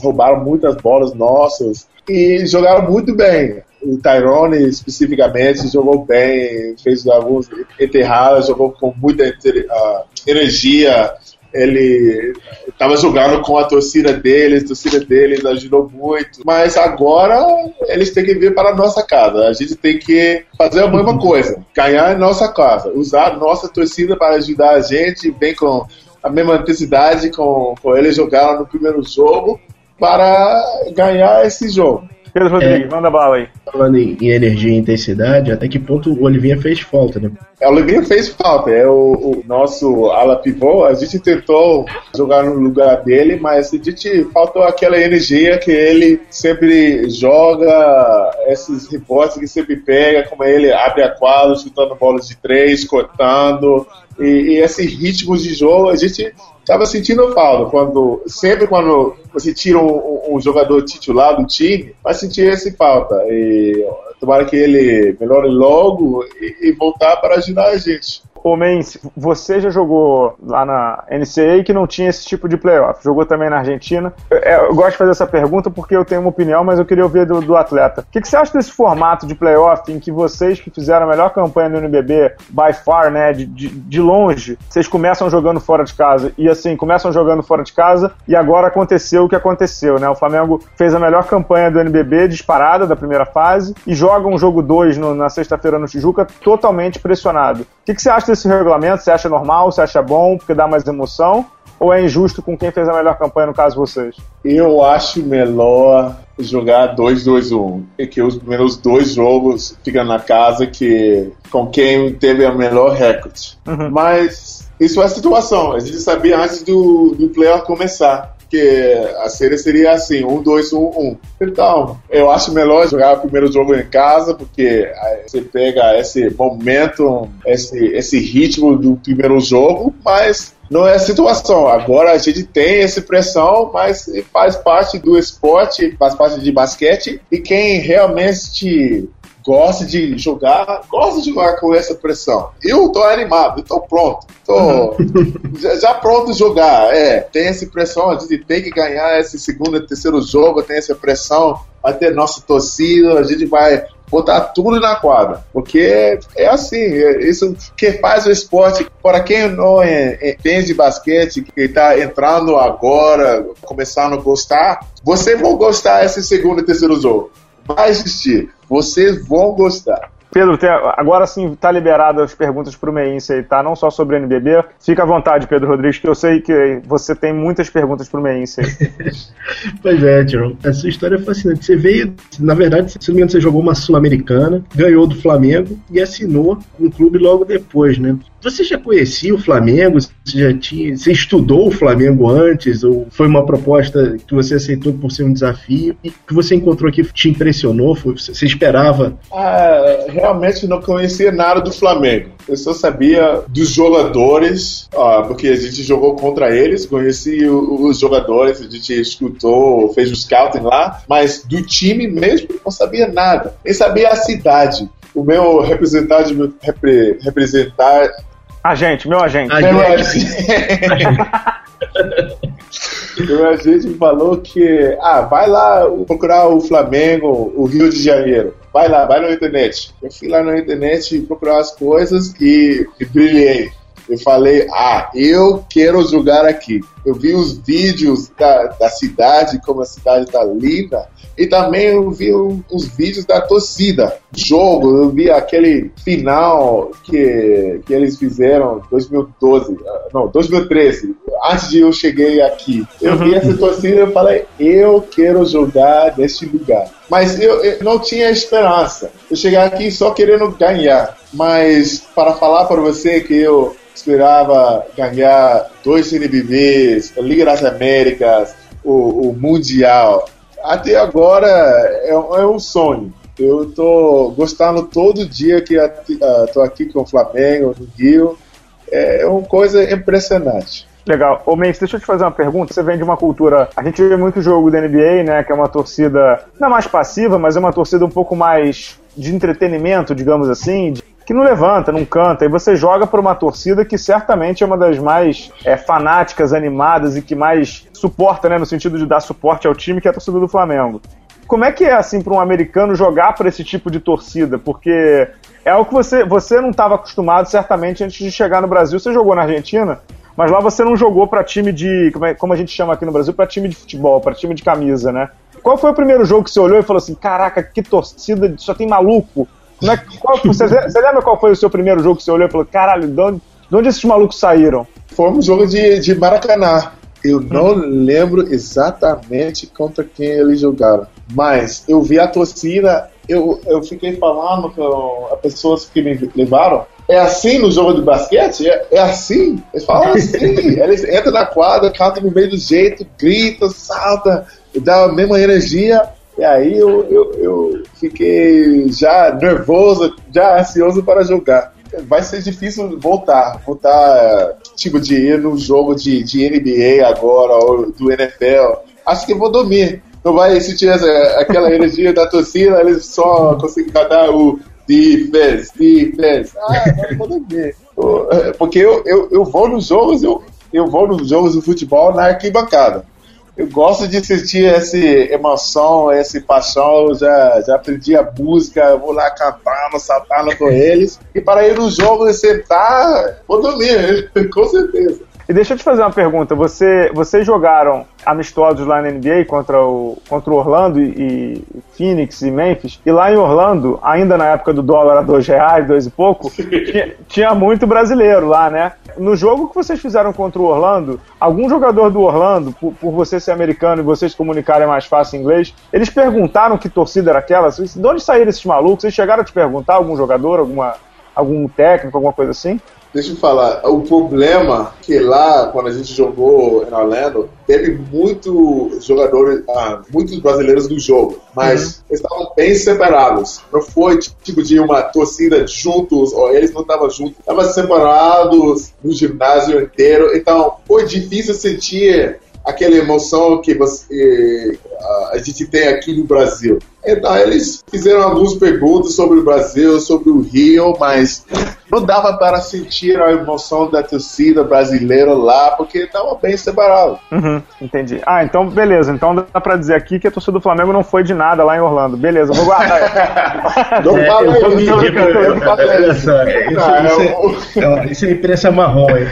D: roubaram muitas bolas nossas e jogaram muito bem. O Tyrone, especificamente, jogou bem, fez alguns enterradas, jogou com muita uh, energia ele estava jogando com a torcida deles, a torcida deles ajudou muito. Mas agora eles têm que vir para a nossa casa. A gente tem que fazer a mesma coisa, ganhar em nossa casa, usar a nossa torcida para ajudar a gente, bem com a mesma intensidade com, com eles jogaram no primeiro jogo para ganhar esse jogo.
B: Pedro Rodrigues, é, manda bala aí.
C: Falando em, em, energia e intensidade, até que ponto o Olivinha fez falta, né?
D: É, o Olivinha fez falta, é o, o, nosso ala pivô, a gente tentou jogar no lugar dele, mas a gente faltou aquela energia que ele sempre joga, esses rebotes que sempre pega, como ele abre a quadra, chutando bolas de três, cortando, e, e esse ritmo de jogo, a gente estava sentindo falta. Quando, sempre quando você tira um, um, jogador titular do time, vai sentir esse falta. E tomara que ele melhore logo e, e voltar para ajudar a gente.
B: Ô Mendes, você já jogou lá na NCAA que não tinha esse tipo de playoff, jogou também na Argentina. Eu, é, eu, gosto de fazer essa pergunta porque eu tenho uma opinião, mas eu queria ouvir do, do atleta. O que, que, você acha desse formato de playoff em que vocês que fizeram a melhor campanha do NBB, by far, né, de, de, de longe, vocês começam jogando fora de casa e assim, começam jogando fora de casa e agora aconteceu o que aconteceu, né? O Flamengo fez a melhor campanha do NBB disparada da primeira fase e joga um jogo 2 na sexta-feira no Tijuca totalmente pressionado. O que, que você acha desse regulamento? Você acha normal? Você acha bom porque dá mais emoção? Ou é injusto com quem fez a melhor campanha, no caso vocês?
D: Eu acho melhor jogar 2-2-1. E que os primeiros dois jogos ficam na casa que com quem teve a melhor recorde. Uhum. Mas isso é a situação. A gente sabia antes do, do playoff começar que a série seria assim, um, dois, um, um. Então, eu acho melhor jogar o primeiro jogo em casa, porque você pega esse momento, esse, esse ritmo do primeiro jogo, mas não é a situação. Agora a gente tem essa pressão, mas faz parte do esporte, faz parte de basquete, e quem realmente gosta de jogar, gosta de jogar com essa pressão. Eu tô animado, eu tô pronto. Tô uhum. já, já, pronto jogar. É, tem essa pressão, a gente tem que ganhar esse segundo e terceiro jogo, tem essa pressão, vai ter nossa torcida, a gente vai botar tudo na quadra. Porque é assim, é isso que faz o esporte. Para quem não entende de basquete, que está entrando agora, começando a gostar, você vai gostar esse segundo e terceiro jogo vai existir. Vocês vão gostar.
B: Pedro, agora sim tá liberado as perguntas pro Meinse aí, tá? Não só sobre o NBB. Fica à vontade, Pedro Rodrigues, que eu sei que você tem muitas perguntas pro Meinse aí.
C: pois é, Tiron. Essa história é fascinante. Você veio, na verdade, se não me engano, você jogou uma Sul-Americana, ganhou do Flamengo e assinou um clube logo depois, né? Você já conhecia o Flamengo? Você já tinha, você estudou o Flamengo antes ou foi uma proposta que você aceitou por ser um desafio e que você encontrou aqui te impressionou? Foi, você esperava?
D: Ah, realmente não conhecia nada do Flamengo. Eu só sabia dos jogadores, porque a gente jogou contra eles, conheci os jogadores, a gente escutou, fez o scouting lá, mas do time mesmo não sabia nada. Nem sabia a cidade o meu representante, repre, representar
B: Agente, meu agente. agente. Meu agente.
D: meu agente falou que, ah, vai lá procurar o Flamengo, o Rio de Janeiro. Vai lá, vai na internet. Eu fui lá na internet procurar as coisas e, e brilhei. Eu falei, ah, eu quero jogar aqui. Eu vi os vídeos da, da cidade, como a cidade tá linda, e também eu vi os vídeos da torcida. Jogo, eu vi aquele final que, que eles fizeram em 2012, não, 2013, antes de eu cheguei aqui. Eu vi essa torcida e falei, eu quero jogar neste lugar. Mas eu, eu não tinha esperança. Eu cheguei aqui só querendo ganhar. Mas para falar para você que eu esperava ganhar dois NBBs, Liga das Américas, o, o Mundial. Até agora é, é, um sonho. Eu tô gostando todo dia que estou aqui com o Flamengo, no Rio. É uma coisa impressionante.
B: Legal. Ô, Mendes, deixa eu te fazer uma pergunta. Você vem de uma cultura. A gente vê muito jogo da NBA, né? Que é uma torcida não é mais passiva, mas é uma torcida um pouco mais de entretenimento, digamos assim, de que não levanta, não canta, e você joga por uma torcida que certamente é uma das mais é, fanáticas, animadas e que mais suporta, né, no sentido de dar suporte ao time, que é a torcida do Flamengo. Como é que é, assim, para um americano jogar por esse tipo de torcida? Porque é algo que você, você não estava acostumado, certamente, antes de chegar no Brasil. Você jogou na Argentina, mas lá você não jogou para time de, como, é, como a gente chama aqui no Brasil, para time de futebol, para time de camisa, né? Qual foi o primeiro jogo que você olhou e falou assim: caraca, que torcida, só tem maluco? É, qual, você, você, lembra qual foi o seu primeiro jogo que você olhou e falou: caralho, de onde, de onde esses malucos saíram?
D: Foi um jogo de, de Maracanã. Eu não lembro exatamente contra quem eles jogaram, mas eu vi a torcida, eu, eu fiquei falando com as pessoas que me levaram. É assim no jogo de basquete? É, é assim? Eles falam assim. eles entram na quadra, cantam no meio do jeito, gritam, saltam, dá a mesma energia. E aí eu, eu, eu fiquei já nervoso, já ansioso para jogar. Vai ser difícil voltar, voltar, tipo, de ir num jogo de, de NBA agora, ou do NFL. Acho que vou dormir. Não vai sentir essa, aquela energia da torcida, eles só conseguem cantar o defense, defense. Ah, não vou dormir. Porque eu, eu, eu vou nos jogos, eu, eu vou nos jogos de futebol na arquibancada eu gosto de sentir essa emoção, essa paixão. Eu já, já aprendi a música, vou lá cantando, saltando com eles. E para ir no jogo e sentar, vou dormir, com certeza.
B: E deixa eu te fazer uma pergunta. Você, vocês jogaram amistosos lá na NBA contra o, contra o Orlando e, e, Phoenix e Memphis. E lá em Orlando, ainda na época do dólar a dois reais, dois e pouco, tinha, tinha, muito brasileiro lá, né? No jogo que vocês fizeram contra o Orlando, algum jogador do Orlando, por, por você ser americano e vocês comunicarem mais fácil em inglês, eles perguntaram que torcida era aquela? De onde saíram esses malucos? Vocês chegaram a te perguntar, algum jogador, alguma, algum técnico, alguma coisa assim?
D: Deixa eu falar, o problema que lá, quando a gente jogou em Orlando, teve muitos jogadores, ah, muitos brasileiros no jogo, mas uhum. estavam bem separados. Não foi tipo de uma torcida juntos, ou eles não estavam juntos, estavam separados no ginásio inteiro, então foi difícil sentir aquela emoção que você, a gente tem aqui no Brasil. Então, eles fizeram algumas perguntas sobre o Brasil, sobre o Rio, mas não dava para sentir a emoção da torcida brasileira lá, porque estava bem separado.
B: Uhum, entendi. Ah, então beleza. Então dá para dizer aqui que a torcida do Flamengo não foi de nada lá em Orlando. Beleza, vou guardar.
C: não fala Isso é imprensa marrom, hein?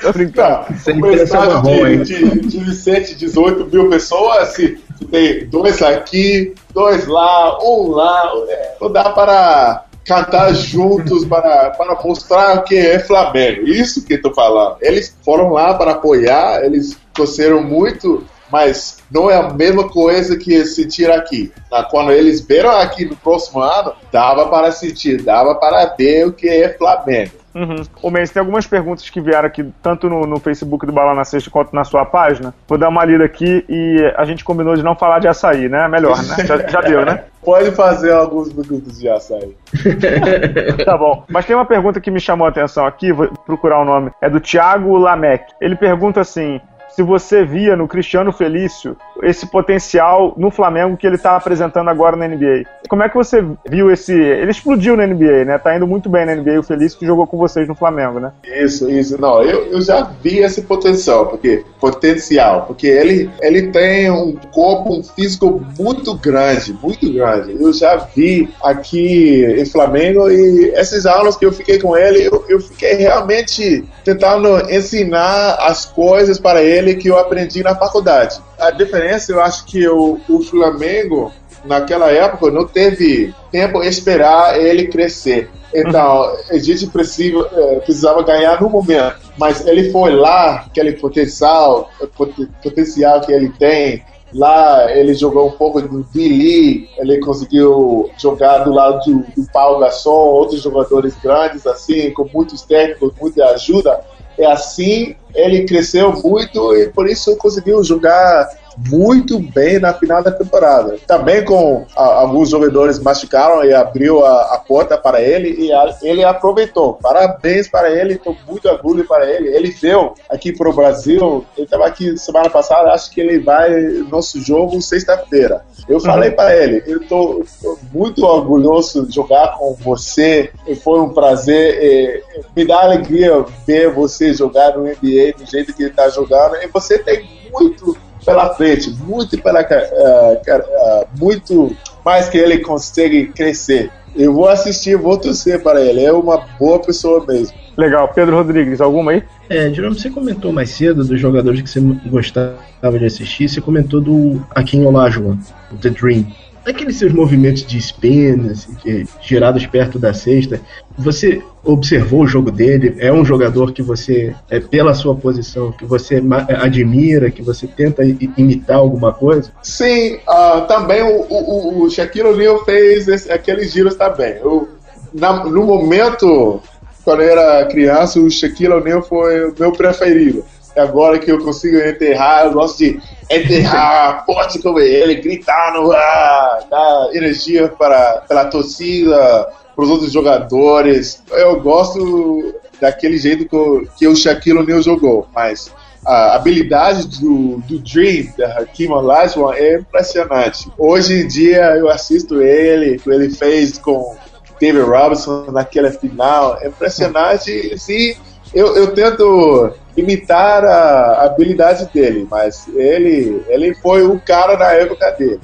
B: Tô brincando.
D: Isso é imprensa marrom, hein? De, de 17, 18 mil pessoas, assim, tem dois aqui, dois lá, um lá. É, não dá para cantar juntos para, para mostrar que é Flamengo. Isso que estou falando. Eles foram lá para apoiar, eles torceram muito, mas não é a mesma coisa que sentir aqui. Quando eles viram aqui no próximo ano, dava para sentir, dava para ver o que é Flamengo.
B: Uhum. Ô, Mendes, tem algumas perguntas que vieram aqui, tanto no, no Facebook do Bala na Sexta quanto na sua página. Vou dar uma lida aqui e a gente combinou de não falar de açaí, né? Melhor, né? Já, já deu, né?
D: Pode fazer alguns minutos de açaí.
B: tá bom. Mas tem uma pergunta que me chamou a atenção aqui, vou procurar o nome. É do Thiago Lamec. Ele pergunta assim: se você via no Cristiano Felício esse potencial no Flamengo que ele está apresentando agora na NBA. Como é que você viu esse. Ele explodiu na NBA, né? Tá indo muito bem na NBA, o Felício que jogou com vocês no Flamengo, né?
D: Isso, isso. Não, eu, eu já vi esse potencial, porque potencial, porque ele, ele tem um corpo, um físico muito grande, muito grande. Eu já vi aqui em Flamengo e essas aulas que eu fiquei com ele, eu, eu fiquei realmente tentando ensinar as coisas para ele que eu aprendi na faculdade. A diferença, eu acho que o, o Flamengo naquela época não teve tempo esperar ele crescer. Então, a gente precisa, é, precisava ganhar no momento. Mas ele foi lá, aquele potencial, potencial que ele tem. Lá ele jogou um pouco do Billy, ele conseguiu jogar do lado do, do Paulo Gasol, outros jogadores grandes, assim, com muitos técnicos, muita ajuda. É assim, ele cresceu muito e por isso conseguiu jogar muito bem na final da temporada. Também com a, alguns jogadores machucaram e abriu a, a, porta para ele e a, ele aproveitou. Parabéns para ele, estou muito orgulho para ele. Ele veio aqui para o Brasil, ele estava aqui semana passada, acho que ele vai no nosso jogo sexta-feira. Eu falei uhum. para ele, eu estou muito orgulhoso de jogar com você, foi um prazer, e, me dá alegria ver você jogar no NBA do jeito que ele está jogando, e você tem muito pela frente, muito pela uh, uh, muito mais que ele consegue crescer. Eu vou assistir, vou torcer para ele. É uma boa pessoa mesmo.
B: Legal. Pedro Rodrigues, alguma aí?
C: É, Jerome, você comentou mais cedo dos jogadores que você gostava de assistir. Você comentou do Akin Olajuwon, The Dream aqueles seus movimentos de spin, assim, girados perto da cesta, você observou o jogo dele? É um jogador que você, é pela sua posição, que você admira, que você tenta imitar alguma coisa?
D: Sim, uh, também o, o, o Shaquille O'Neal fez esse, aqueles giros também. Eu, na, no momento, quando eu era criança, o Shaquille O'Neal foi o meu preferido agora que eu consigo enterrar, eu gosto de enterrar forte como ele, gritar no ar, dar energia para, pela torcida, para os outros jogadores. Eu gosto daquele jeito que, o, que o Shaquille O'Neal jogou, mas a habilidade do, do Dream, da Hakim Olajuwon, é impressionante. Hoje em dia eu assisto ele, o que ele fez com David Robinson naquela final, é impressionante. Sim, eu, eu tento imitar a habilidade dele, mas ele, ele foi o cara na época dele.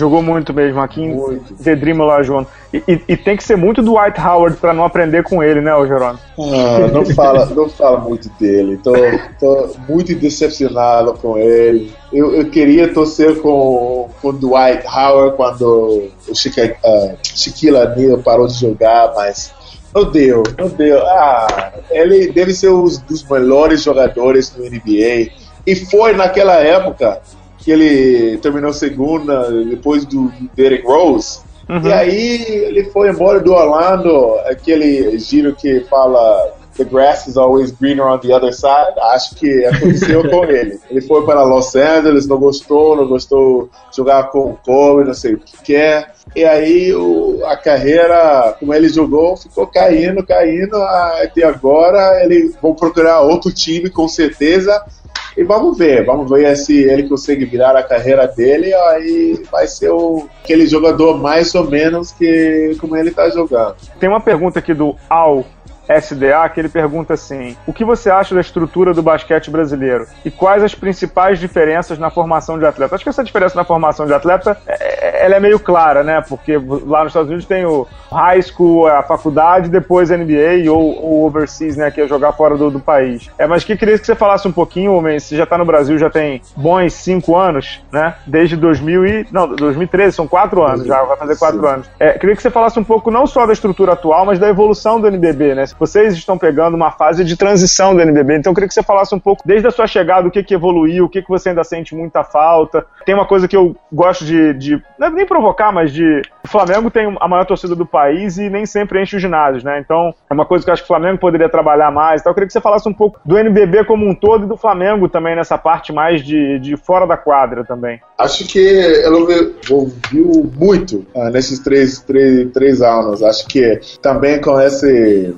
B: Jogou muito mesmo aqui em Zedrimo lá, João. E, e, e, tem que ser muito do White Howard para não aprender com ele, né, Jerônimo?
D: Ah, não fala, não fala muito dele. Tô, tô muito decepcionado com ele. Eu, eu queria torcer com, com o Dwight Howard quando o Chica, uh, Shaquille O'Neal parou de jogar, mas não deu, não deu. Ah, ele deve ser um dos melhores jogadores do NBA. E foi naquela época que ele terminou segunda, depois do Derek Rose. Uhum. E aí ele foi embora do Orlando, aquele giro que fala the grass is always greener on the other side. Acho que aconteceu com ele. Ele foi para Los Angeles, não gostou, não gostou de jogar com o Kobe, não sei o que quer. E aí o, a carreira, como ele jogou, ficou caindo, caindo. Até agora ele vão procurar outro time com certeza. E vamos ver, vamos ver se ele consegue virar a carreira dele. Aí vai ser o, aquele jogador mais ou menos que como ele está jogando.
B: Tem uma pergunta aqui do Al SDA, que ele pergunta assim: O que você acha da estrutura do basquete brasileiro? E quais as principais diferenças na formação de atleta? Acho que essa diferença na formação de atleta é, ela é meio clara, né? Porque lá nos Estados Unidos tem o high school, a faculdade, depois a NBA ou o overseas, né? Que é jogar fora do, do país. É, mas que queria que você falasse um pouquinho, homem, você já está no Brasil já tem bons cinco anos, né? Desde 2000 e. Não, 2013, são quatro anos já, vai fazer quatro Sim. anos. É, queria que você falasse um pouco não só da estrutura atual, mas da evolução do NBB, né? Vocês estão pegando uma fase de transição do NBB, então eu queria que você falasse um pouco, desde a sua chegada, o que, que evoluiu, o que, que você ainda sente muita falta. Tem uma coisa que eu gosto de, de não é nem provocar, mas de. O Flamengo tem a maior torcida do país e nem sempre enche os ginásios, né? Então, é uma coisa que eu acho que o Flamengo poderia trabalhar mais. Então, eu queria que você falasse um pouco do NBB como um todo e do Flamengo também nessa parte mais de, de fora da quadra também.
D: Acho que ela evoluiu muito ah, nesses três, três, três anos. Acho que também com essa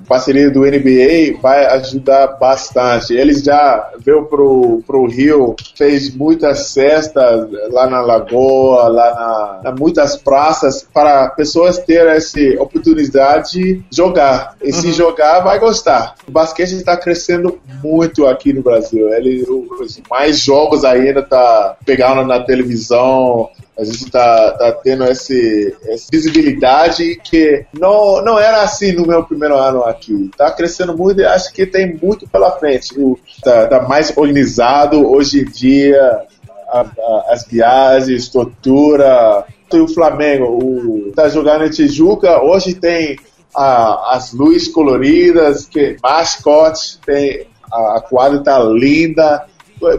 D: parceria do NBA vai ajudar bastante. Eles já veio pro, pro Rio, fez muitas cestas lá na Lagoa, lá na, na muitas praças para pessoas terem essa oportunidade de jogar. E uhum. se jogar, vai gostar. O basquete está crescendo muito aqui no Brasil. Ele, os mais jogos ainda tá pegando na televisão, a gente está tá tendo esse, essa visibilidade que não, não era assim no meu primeiro ano aqui. Está crescendo muito e acho que tem muito pela frente. Está tá mais organizado hoje em dia, a, a, as viagens, estrutura. O Flamengo está jogando em Tijuca, hoje tem a, as luzes coloridas, que mascote, tem a, a quadra está linda,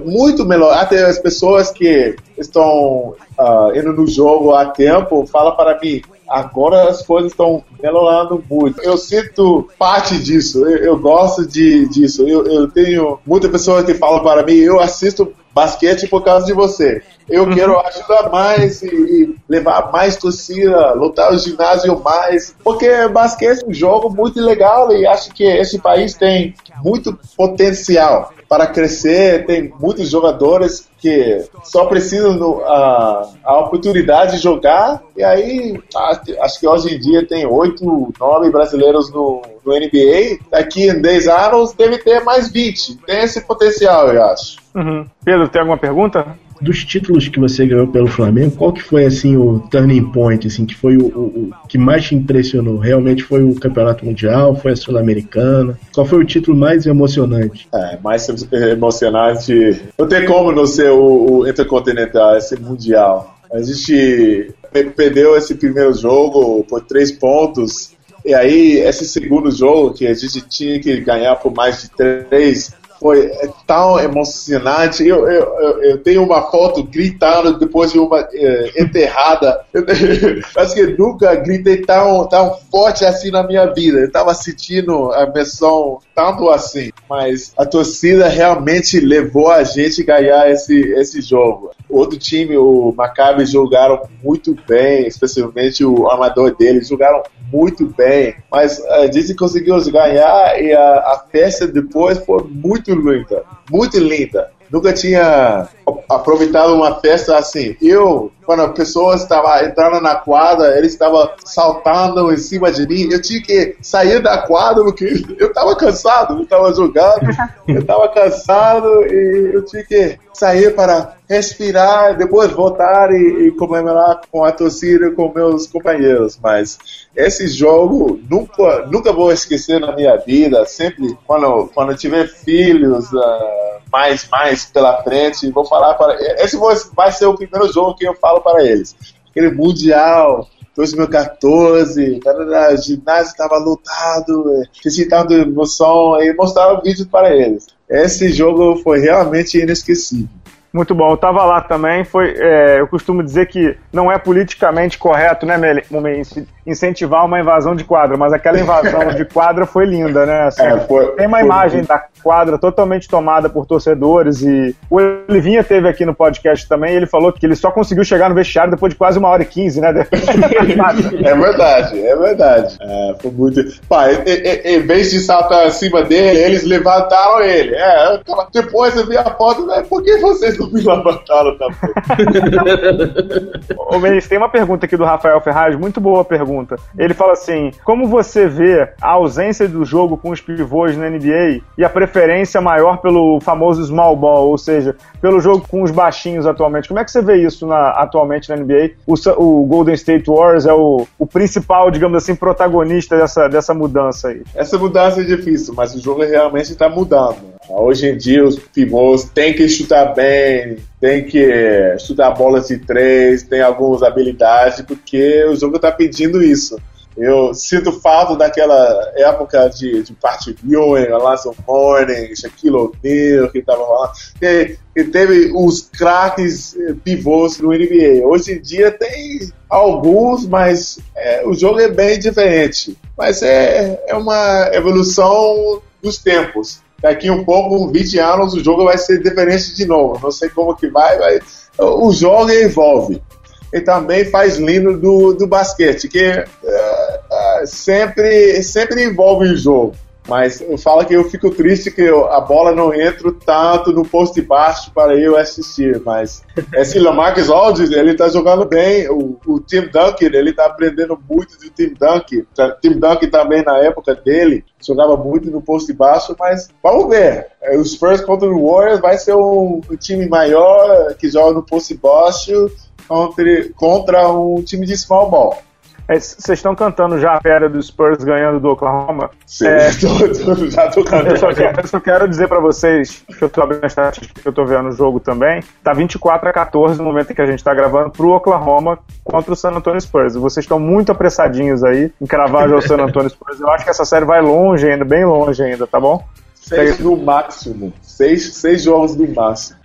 D: muito melhor. Até as pessoas que estão uh, indo no jogo há tempo falam para mim, agora as coisas estão melhorando muito. Eu sinto parte disso, eu, eu gosto de, disso. Eu, eu, tenho muitas pessoas que falam para mim, eu assisto basquete por causa de você. Eu uhum. quero ajudar mais e, e, levar mais torcida, lutar o ginásio mais, porque basquete é um jogo muito legal e acho que esse país tem muito potencial para crescer. Tem muitos jogadores que só precisam do, a, a oportunidade de jogar. E aí, acho que hoje em dia tem oito, nove brasileiros no, no NBA. Daqui em 10 anos deve ter mais 20. Tem esse potencial, eu acho.
B: Uhum. Pedro, tem alguma pergunta?
C: Dos títulos que você ganhou pelo Flamengo, qual que foi assim o turning point, assim, que foi o, o, o que mais te impressionou? Realmente foi o Campeonato Mundial, foi a Sul-Americana? Qual foi o título mais emocionante?
D: É, mais emocionante. Não tem como não ser o, o Intercontinental, esse Mundial. A gente perdeu esse primeiro jogo por três pontos. E aí, esse segundo jogo, que a gente tinha que ganhar por mais de três, foi tão emocionante. Eu, eu, eu tenho uma foto gritando depois de uma eh, enterrada. Acho que nunca gritei tão, tão forte assim na minha vida. Eu estava sentindo a emoção tanto assim. Mas a torcida realmente levou a gente a ganhar esse, esse jogo. Outro time, o Maccabi, jogaram muito bem, especialmente o armador deles, jogaram muito bem. Mas a gente conseguiu ganhar e a, a festa depois foi muito linda, muito linda. Nunca tinha aproveitado uma festa assim. Eu, quando a pessoa estava entrando na quadra, ele estava saltando em cima de mim, eu tinha que sair da quadra porque eu estava cansado, eu estava jogando, eu estava cansado e eu tinha que sair para respirar, depois voltar e, e comemorar com a torcida, com meus companheiros. Mas esse jogo nunca, nunca vou esquecer na minha vida. Sempre quando quando tiver filhos uh, mais mais pela frente, vou falar para esse vai ser o primeiro jogo que eu falo para eles. Aquele mundial 2014, o ginásio estava lotado, senti tanta emoção e mostrava vídeos para eles. Esse jogo foi realmente inesquecível.
B: Muito bom, eu estava lá também. Foi, é, eu costumo dizer que não é politicamente correto, né, Mumense, incentivar uma invasão de quadra, mas aquela invasão de quadra foi linda, né? Assim, é, foi, tem uma foi, imagem da quadra totalmente tomada por torcedores e o Olivinha teve aqui no podcast também e ele falou que ele só conseguiu chegar no vestiário depois de quase uma hora e quinze, né?
D: é verdade, é verdade. É, foi muito. Pá, em, vez de saltar acima dele, eles levantaram ele. É, depois eu vi a foto, né? Por que vocês não me levantaram também?
B: Ô, Menis, tem uma pergunta aqui do Rafael Ferraz, muito boa pergunta. Ele fala assim: como você vê a ausência do jogo com os pivôs na NBA e a preferência maior pelo famoso small ball, ou seja, pelo jogo com os baixinhos atualmente? Como é que você vê isso na, atualmente na NBA? O, o, Golden State Warriors é o, o principal, digamos assim, protagonista dessa, dessa mudança aí.
D: Essa mudança é difícil, mas o jogo realmente está mudando. Hoje em dia os pivôs têm que chutar bem, tem que chutar bolas de três, tem algumas habilidades, porque o jogo está pedindo isso. Eu sinto falta daquela época de, de Pat Ewing, Alonso Morning, Shaquille O'Neal, que tava. Que, que teve os craques eh, pivôs no NBA. Hoje em dia tem alguns, mas é, o jogo é bem diferente. Mas é, é uma evolução dos tempos. Daqui um pouco, 20 anos, o jogo vai ser diferente de novo. Não sei como que vai, mas o jogo evolve e também faz lindo do, do basquete, que uh, uh, sempre, sempre envolve o jogo. Mas eu falo que eu fico triste que eu, a bola não entra tanto no poste baixo para eu assistir. Mas esse Lamarcus Aldridge, ele tá jogando bem. O, o Tim Duncan, ele tá aprendendo muito do Tim Duncan. Tim Duncan também, na época dele, jogava muito no poste baixo. Mas vamos ver. O Spurs contra o Warriors vai ser um, um time maior que joga no poste baixo contra, contra um time de small ball.
B: É, vocês estão cantando já a fera do Spurs ganhando do Oklahoma?
D: Sim, é, tô, tô, já tô cantando.
B: Eu só quero, eu só quero dizer para vocês, que eu tô abrindo a estatística que eu tô vendo o jogo também, tá 24 a 14 no momento em que a gente tá gravando pro Oklahoma contra o San Antonio Spurs. Vocês estão muito apressadinhos aí em cravar já o San Antonio Spurs. Eu acho que essa série vai longe ainda, bem longe ainda, tá bom?
D: Seis no máximo. Seis, seis jogos no máximo.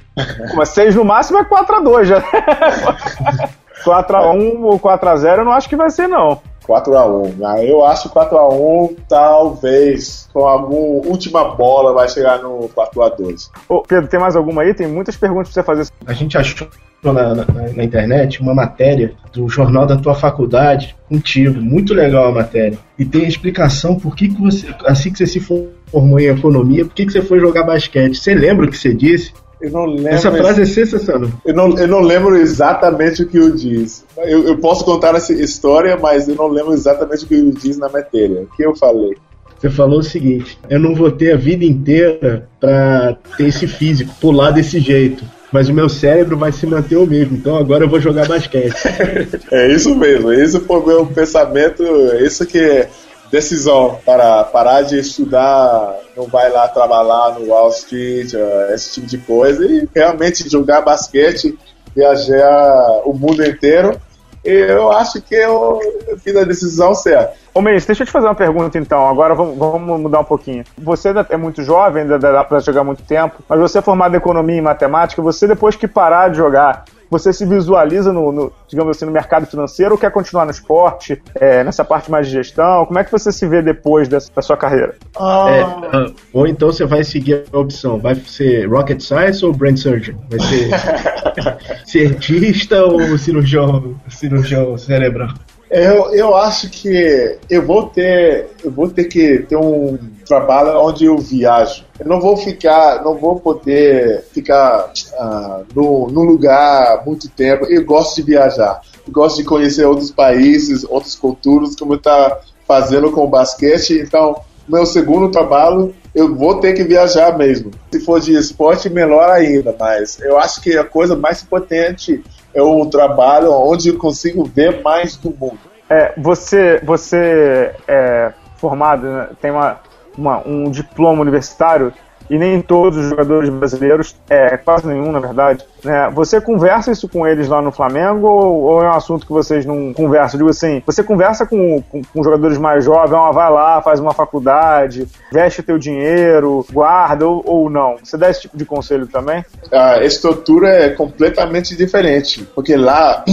B: Mas 6 no máximo é 4x2 já. 4x1 ou 4x0 eu não acho que vai ser, não.
D: 4x1. Ah, eu acho 4x1, talvez, com alguma última bola, vai chegar no 4x2.
B: Ô, Pedro, tem mais alguma aí? Tem muitas perguntas pra você fazer.
C: A gente achou na, na, na, internet uma matéria do jornal da tua faculdade contigo. Muito legal a matéria. E tem a explicação por que, que você, assim que você se formou em economia, por que, que você foi jogar basquete. Você lembra o que você disse?
D: Eu não lembro.
C: Essa frase é sensacional.
D: Eu não, eu não lembro exatamente o que eu disse. Eu, eu posso contar essa história, mas eu não lembro exatamente o que eu disse na matéria. O que eu falei?
C: Você falou o seguinte: eu não vou ter a vida inteira para ter esse físico, pular desse jeito. Mas o meu cérebro vai se manter o mesmo, então agora eu vou jogar basquete.
D: é isso mesmo, esse foi o meu pensamento, isso que é decisão para parar de estudar, não vai lá trabalhar no Wall Street, uh, esse tipo de coisa, e realmente jogar basquete, viajar o mundo inteiro. Eu acho que eu, fiz a decisão certa.
B: Ô Mês, deixa eu te fazer uma pergunta então. Agora vamos, vamos mudar um pouquinho. Você é muito jovem, ainda dá para jogar muito tempo, mas você é formado em economia e matemática. Você, depois que parar de jogar, você se visualiza no, no, digamos assim, no mercado financeiro ou quer continuar no esporte, é, nessa parte mais de gestão? Como é que você se vê depois dessa, da sua carreira?
C: Ah. É, uh, ou então você vai seguir a opção, vai ser rocket science ou brain surgeon? Vai ser cientista ou cirurgião, cirurgião cerebral?
D: Eu, eu acho que eu vou ter eu vou ter que ter um trabalho onde eu viajo. Eu não vou ficar, não vou poder ficar uh, no, no lugar muito tempo. Eu gosto de viajar. Eu gosto de conhecer outros países, outras culturas, como está fazendo com o basquete. Então, meu segundo trabalho, eu vou ter que viajar mesmo. Se for de esporte, melhor ainda. Mas eu acho que a coisa mais importante é o trabalho onde eu consigo ver mais do mundo.
B: É, você, você é formado, né, tem uma, uma, um diploma universitário e nem todos os jogadores brasileiros, é quase nenhum na verdade, né? Você conversa isso com eles lá no Flamengo ou, ou é um assunto que vocês não conversam? Digo assim, você conversa com, com, com jogadores mais jovens, vai lá, faz uma faculdade, veste teu dinheiro, guarda ou, ou não? Você dá esse tipo de conselho também?
D: A estrutura é completamente diferente, porque lá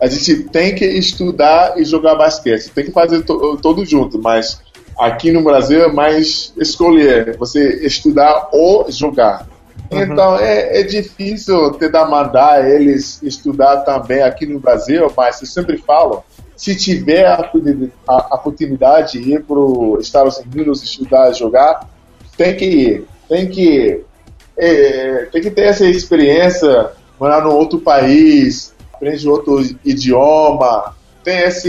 D: a gente tem que estudar e jogar basquete, tem que fazer to, todo junto, mas Aqui no Brasil é mais escolher, você estudar ou jogar. Uhum. Então é, é difícil tentar mandar eles estudar também aqui no Brasil, mas eu sempre falo, se tiver a, a, a oportunidade de ir para os Estados Unidos estudar e jogar, tem que ir, tem que é, tem que ter essa experiência, morar num outro país, aprender outro idioma, tem essa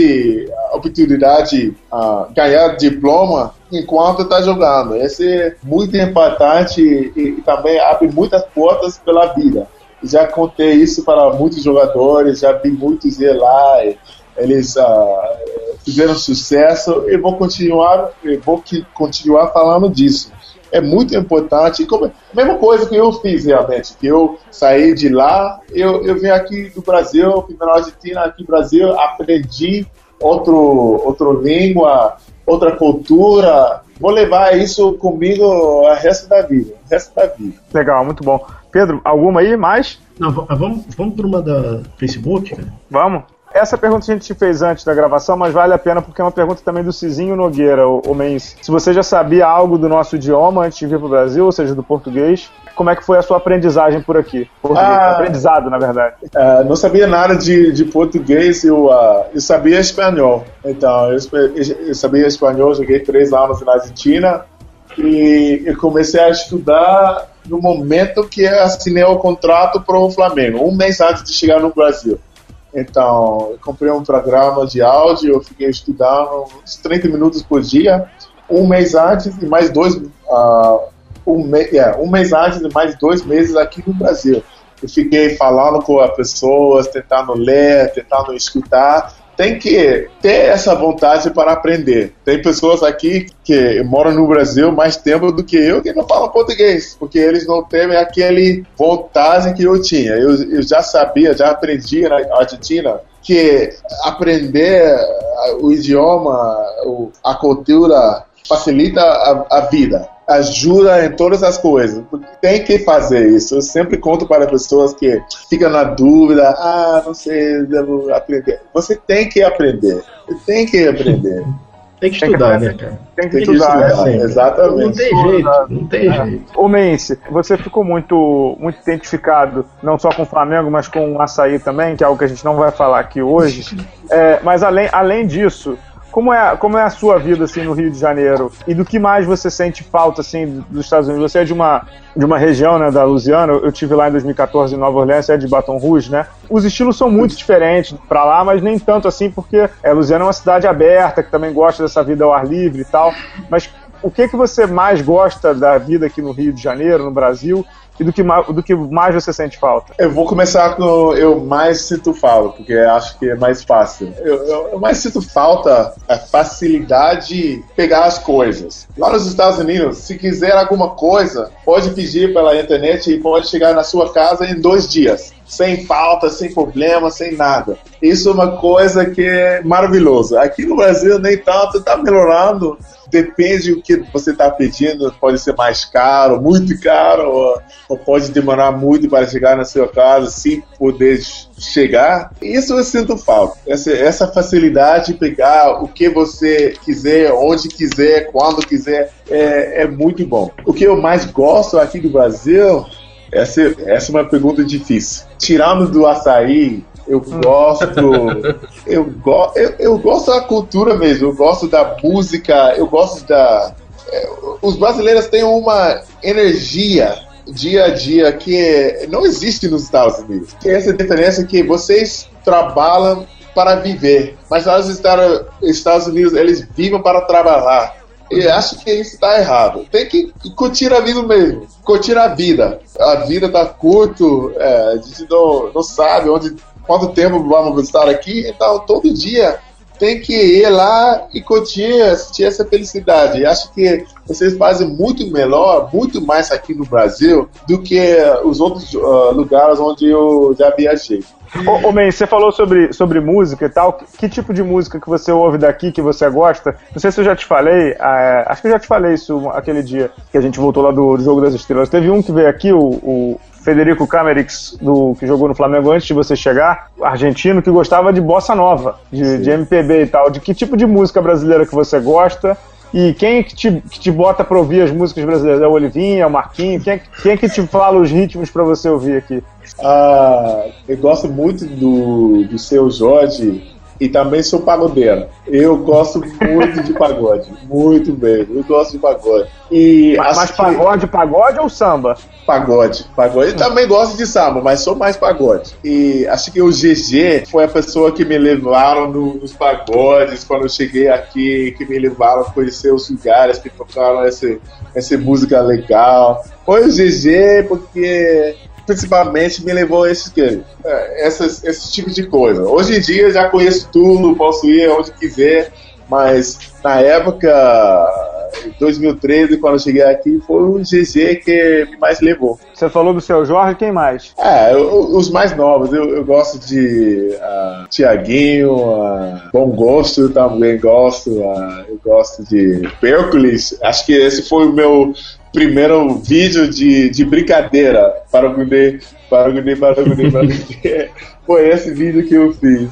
D: oportunidade de uh, ganhar diploma enquanto está jogando. Isso é muito importante e, e, também abre muitas portas pela vida. Já contei isso para muitos jogadores, já vi muitos ir lá, eles uh, fizeram sucesso e vou continuar, vou continuar falando disso é muito importante. Como, a mesma coisa que eu fiz realmente, que eu saí de lá, eu, eu vim aqui do Brasil, fui na Argentina, aqui no Brasil, aprendi outro, outra língua, outra cultura. Vou levar isso comigo o resto da vida. O resto da vida.
B: Legal, muito bom. Pedro, alguma aí mais?
C: Não, vamos, vamos para uma da Facebook? Cara?
B: Vamos. Essa pergunta a gente fez antes da gravação, mas vale a pena porque é uma pergunta também do Cizinho Nogueira, o, o Menz. Se você já sabia algo do nosso idioma antes de vir para o Brasil, ou seja, do português, como é que foi a sua aprendizagem por aqui? Ah, aprendizado, na verdade.
D: Uh, não sabia nada de, de português, eu, uh, eu sabia espanhol. Então, eu, eu sabia espanhol, joguei três anos na Argentina e eu comecei a estudar no momento que assinei o contrato para o Flamengo, um mês antes de chegar no Brasil. Então, eu comprei um programa de áudio, eu fiquei estudando uns 30 minutos por dia, um mês antes e mais dois, uh, um, me yeah, um mês antes e mais dois meses aqui no Brasil. Eu fiquei falando com as pessoas, tentando ler, tentando escutar, tem que ter essa vontade para aprender. Tem pessoas aqui que moram no Brasil mais tempo do que eu que não falam português, porque eles não têm aquele vontade que eu tinha. Eu, eu já sabia, já aprendi na Argentina que aprender o idioma, a cultura facilita a, a vida ajuda em todas as coisas. Tem que fazer isso. Eu sempre conto para pessoas que ficam na dúvida, ah, não sei, devo aprender. Você tem que aprender. Tem que aprender.
C: Tem que estudar, né, cara?
B: Tem que, tem estudar, que estudar,
D: é, exatamente.
C: Não tem jeito, não tem é. jeito.
B: Ô Mense, você ficou muito, muito identificado, não só com o Flamengo, mas com o Açaí também, que é algo que a gente não vai falar aqui hoje. É, mas além, além disso, como é, como é a sua vida assim no Rio de Janeiro e do que mais você sente falta assim dos Estados Unidos? Você é de uma de uma região, né, da Louisiana. Eu tive lá em 2014 em Nova Orleans, é de Baton Rouge, né? Os estilos são muito diferentes para lá, mas nem tanto assim porque é, Louisiana é uma cidade aberta que também gosta dessa vida ao ar livre e tal. Mas o que que você mais gosta da vida aqui no Rio de Janeiro, no Brasil? e do que, do que mais você sente falta?
D: Eu vou começar com eu mais sinto falta, porque acho que é mais fácil. Eu, eu, eu mais sinto falta a facilidade de pegar as coisas. Lá nos Estados Unidos, se quiser alguma coisa, pode pedir pela internet e pode chegar na sua casa em dois dias sem falta, sem problema, sem nada. Isso é uma coisa que é maravilhosa. Aqui no Brasil nem tanto, está melhorando, depende do que você está pedindo, pode ser mais caro, muito caro, ou, ou, pode demorar muito para chegar na sua casa sem poder chegar. Isso eu sinto falta. Essa, essa facilidade de pegar o que você quiser, onde quiser, quando quiser, é, é muito bom. O que eu mais gosto aqui do Brasil essa, essa é uma pergunta difícil. Tirando do açaí, eu gosto. eu, go, eu, eu gosto da cultura mesmo, eu gosto da música, eu gosto da. É, os brasileiros têm uma energia dia a dia que não existe nos Estados Unidos. Tem essa diferença que vocês trabalham para viver, mas lá nos Estados Unidos eles vivem para trabalhar. E acho que isso está errado. Tem que curtir a vida mesmo. Curtir a vida. A vida tá curto, é, a gente não, não sabe onde quanto tempo vamos estar aqui, então todo dia tem que ir lá e curtir, assistir essa felicidade. Acho que vocês fazem muito melhor, muito mais aqui no Brasil do que os outros uh, lugares onde eu já viajei.
B: Ô, ô Man, você falou sobre, sobre música e tal. Que, que, tipo de música que você ouve daqui que você gosta? Não sei se eu já te falei, é, acho que eu já te falei isso aquele dia que a gente voltou lá do, do Jogo das Estrelas. Teve um que veio aqui, o, o Federico Camerix, do, que jogou no Flamengo antes de você chegar, argentino, que gostava de bossa nova, de, de MPB e tal. De que tipo de música brasileira que você gosta? E quem é que te, que te bota pra ouvir as músicas brasileiras? É o Olivinha, é o Marquinho? Quem é, quem é que te fala os ritmos para você ouvir aqui?
D: Ah, eu gosto muito do, do seu Jorge e também sou pagodeiro. Eu gosto muito de pagode, muito bem. Eu gosto de pagode.
B: E mas, mas pagode, que... pagode ou samba?
D: Pagode, pagode. Eu também gosto de samba, mas sou mais pagode. E acho que o GG foi a pessoa que me levaram no, nos pagodes quando eu cheguei aqui, que me levaram a conhecer os lugares que tocaram essa, essa música legal. Foi o GG porque principalmente me levou a esse, é, essas, esse tipo de coisa. Hoje em dia já conheço tudo, posso ir onde quiser, mas na época 2013, quando eu cheguei aqui, foi o GG que me mais levou.
B: Você falou do seu Jorge, quem mais?
D: É, eu, os mais novos. Eu, eu gosto de uh, Tiaguinho, uh, Bom Gosto, também gosto. Uh, eu gosto de Hércules. Acho que esse foi o meu primeiro vídeo de, de brincadeira para o Gudê, para o Gudê, para o Gudê, para o Gudê. Foi esse vídeo que eu fiz.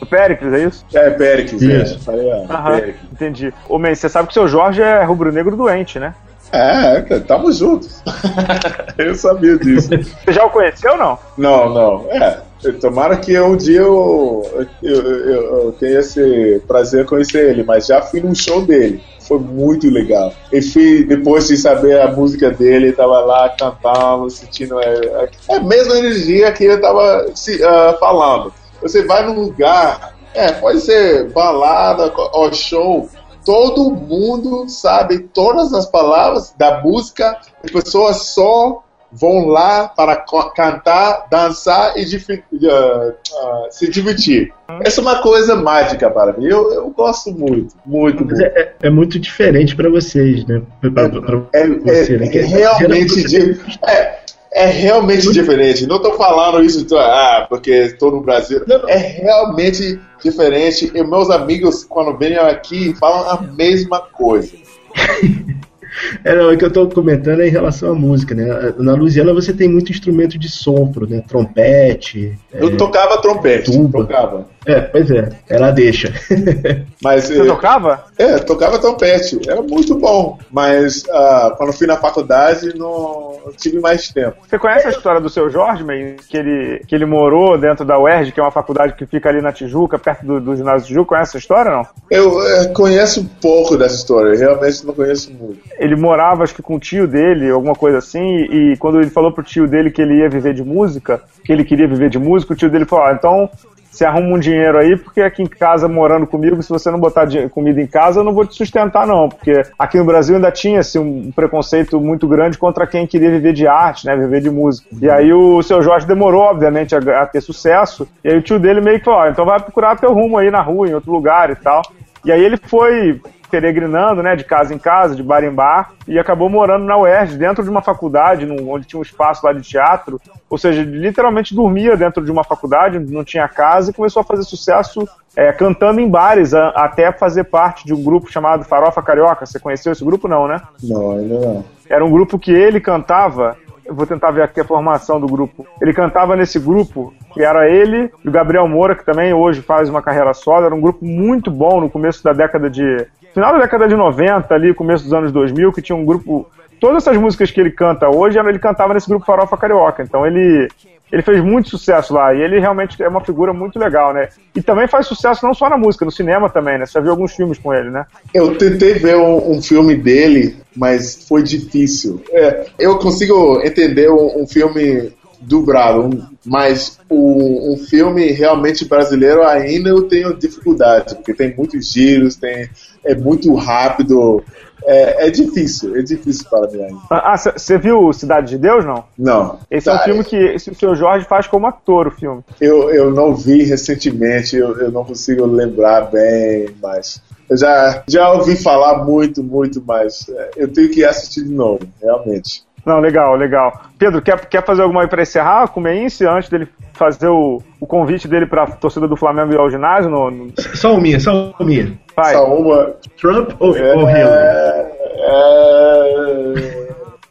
B: O Péricles, é isso?
D: É, Péricles, é. Falei,
B: ah, Aham, Péricles. entendi. Ô, men, você sabe que o seu Jorge é rubro-negro doente, né?
D: É, tamo juntos. eu sabia disso.
B: Você já o conheceu ou não?
D: Não, não. É, tomara que um dia eu, eu, eu, eu tenha esse prazer conhecer ele, mas já fui num show dele. Foi muito legal. E fui, depois de saber a música dele, tava lá cantando, sentindo é, é, é a mesma energia que eu tava se, uh, falando. Você vai num lugar, é, pode ser balada ou show, todo mundo sabe todas as palavras da música, as pessoas só vão lá para cantar, dançar e uh, uh, se divertir. Essa é uma coisa mágica para mim. Eu, eu gosto muito, muito.
C: Muito. É, é, muito diferente para vocês, né? Pra,
D: pra é, você, é, né? é, realmente. De, é, é realmente diferente. Não estou falando isso ah, porque estou no Brasil. É realmente diferente. E meus amigos, quando vêm aqui, falam a mesma coisa.
C: É, não, o que eu estou comentando é em relação à música, né? Na Louisiana você tem muito instrumento de sopro, né? Trompete.
D: Eu é, tocava trompete. Tuba. Tocava.
C: É, pois é, ela deixa.
B: mas, Você tocava?
D: É, tocava trompete, era muito bom. Mas uh, quando fui na faculdade, não tive mais tempo.
B: Você conhece a história do seu Jorge, May? Que ele, que ele morou dentro da UERJ, que é uma faculdade que fica ali na Tijuca, perto do, do ginásio Tijuca? Conhece essa história não?
D: Eu é, conheço um pouco dessa história, realmente não conheço muito.
B: Ele morava, acho que com o tio dele, alguma coisa assim, e, e quando ele falou pro tio dele que ele ia viver de música, que ele queria viver de música, o tio dele falou: ah, então você arruma um dinheiro aí, porque aqui em casa, morando comigo, se você não botar comida em casa, eu não vou te sustentar, não. Porque aqui no Brasil ainda tinha assim, um preconceito muito grande contra quem queria viver de arte, né? Viver de música. E aí o seu Jorge demorou, obviamente, a, a ter sucesso. E aí o tio dele meio que falou: então vai procurar teu rumo aí na rua, em outro lugar e tal. E aí ele foi peregrinando, né, de casa em casa, de bar em bar, e acabou morando na UERJ, dentro de uma faculdade, onde tinha um espaço lá de teatro, ou seja, literalmente dormia dentro de uma faculdade, onde não tinha casa, e começou a fazer sucesso é, cantando em bares, a, até fazer parte de um grupo chamado Farofa Carioca. Você conheceu esse grupo, não, né?
D: Não, ainda não.
B: Era um grupo que ele cantava eu vou tentar ver aqui a formação do grupo. Ele cantava nesse grupo, que era ele e o Gabriel Moura, que também hoje faz uma carreira solo. Era um grupo muito bom no começo da década de final da década de 90, ali, começo dos anos 2000, que tinha um grupo. Todas essas músicas que ele canta hoje, ele cantava nesse grupo Farofa Carioca. Então ele, ele fez muito sucesso lá. E ele realmente é uma figura muito legal, né? E também faz sucesso não só na música, no cinema também, né? Você viu alguns filmes com ele, né?
D: Eu tentei ver um, um filme dele, mas foi difícil. É, eu consigo entender um, um filme dublado, mas o, um filme realmente brasileiro ainda eu tenho dificuldade, porque tem muitos giros, tem, é muito rápido, é, é difícil, é difícil para mim ainda.
B: Ah, você viu Cidade de Deus, não?
D: Não.
B: Esse tá, é um tá, filme que esse, o seu Jorge faz como ator, o filme.
D: Eu, eu não vi recentemente, eu, eu não consigo lembrar bem, mas eu já, já ouvi falar muito, muito, mas é, eu tenho que assistir de novo, realmente.
B: Não, legal, legal. Pedro, quer, quer fazer alguma aí para encerrar com o Meince antes dele fazer o, o convite dele para a torcida do Flamengo ir ao ginásio? No, no...
C: Só uma minha, só uma minha.
D: Vai. Só uma.
C: Trump ou, é, ou Hillary?
D: É,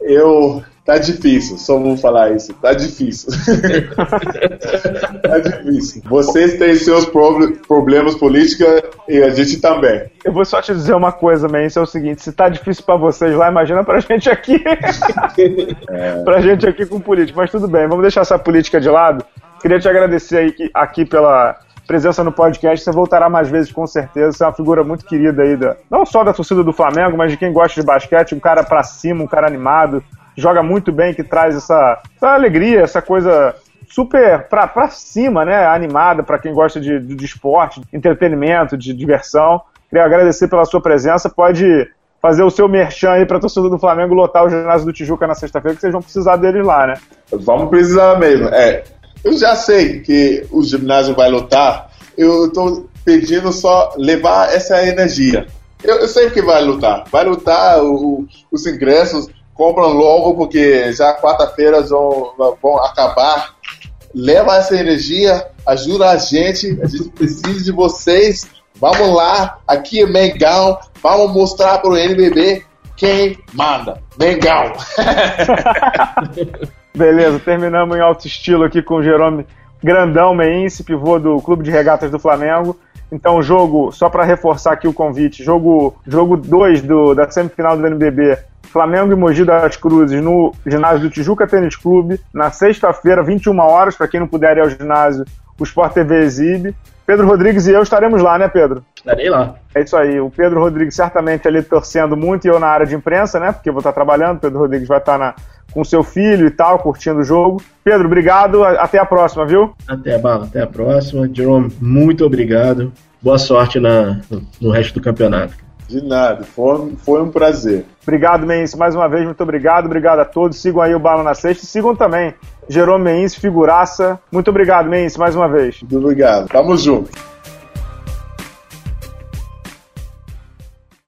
D: eu Tá difícil, só vou falar isso. Tá difícil. tá difícil. Vocês têm seus problemas políticos e a gente também.
B: Eu vou só te dizer uma coisa, man, isso é o seguinte: se tá difícil para vocês lá, imagina pra gente aqui. é. pra gente aqui com política. Mas tudo bem, vamos deixar essa política de lado. Queria te agradecer aí, aqui pela presença no podcast. Você voltará mais vezes, com certeza. Você é uma figura muito querida aí, da, não só da torcida do Flamengo, mas de quem gosta de basquete. Um cara pra cima, um cara animado joga muito bem, que traz essa, essa alegria, essa coisa super pra, pra cima, né? Animada para quem gosta de, de, de esporte, de entretenimento, de diversão. Queria agradecer pela sua presença. Pode fazer o seu merchan aí para torcedor do Flamengo lotar o ginásio do Tijuca na sexta-feira, que vocês vão precisar dele lá, né?
D: Vamos precisar mesmo. É, eu já sei que o ginásio vai lotar. Eu estou pedindo só levar essa energia Eu, eu sei que vai lutar. Vai lutar, os ingressos compram logo, porque já quarta-feira vão, vão acabar. Leva essa energia, ajuda a gente, a gente precisa de vocês. Vamos lá, aqui é Mengão, vamos mostrar para o NBB quem manda. Mengão!
B: Beleza, terminamos em alto estilo aqui com o Jerome Grandão Meinse, pivô do Clube de Regatas do Flamengo. Então, jogo, só para reforçar aqui o convite, jogo 2 jogo da semifinal do NBB, Flamengo e Mogi das Cruzes no ginásio do Tijuca Tênis Clube, na sexta-feira, 21 horas, para quem não puder ir ao ginásio, o Sport TV exibe. Pedro Rodrigues e eu estaremos lá, né, Pedro?
C: Estarei lá.
B: É isso aí. O Pedro Rodrigues certamente ali torcendo muito e eu na área de imprensa, né? Porque eu vou estar trabalhando. O Pedro Rodrigues vai estar na, com seu filho e tal, curtindo o jogo. Pedro, obrigado. Até a próxima, viu?
C: Até a bala. Até a próxima. Jerome, muito obrigado. Boa sorte na, no, resto do campeonato.
D: De nada, foi, foi um prazer.
B: Obrigado, Mense, mais uma vez, muito obrigado. Obrigado a todos. Sigam aí o Bala na Sexta e sigam também Jerome Mense, figuraça. Muito obrigado, Mense, mais uma vez.
D: Muito obrigado. Tamo junto.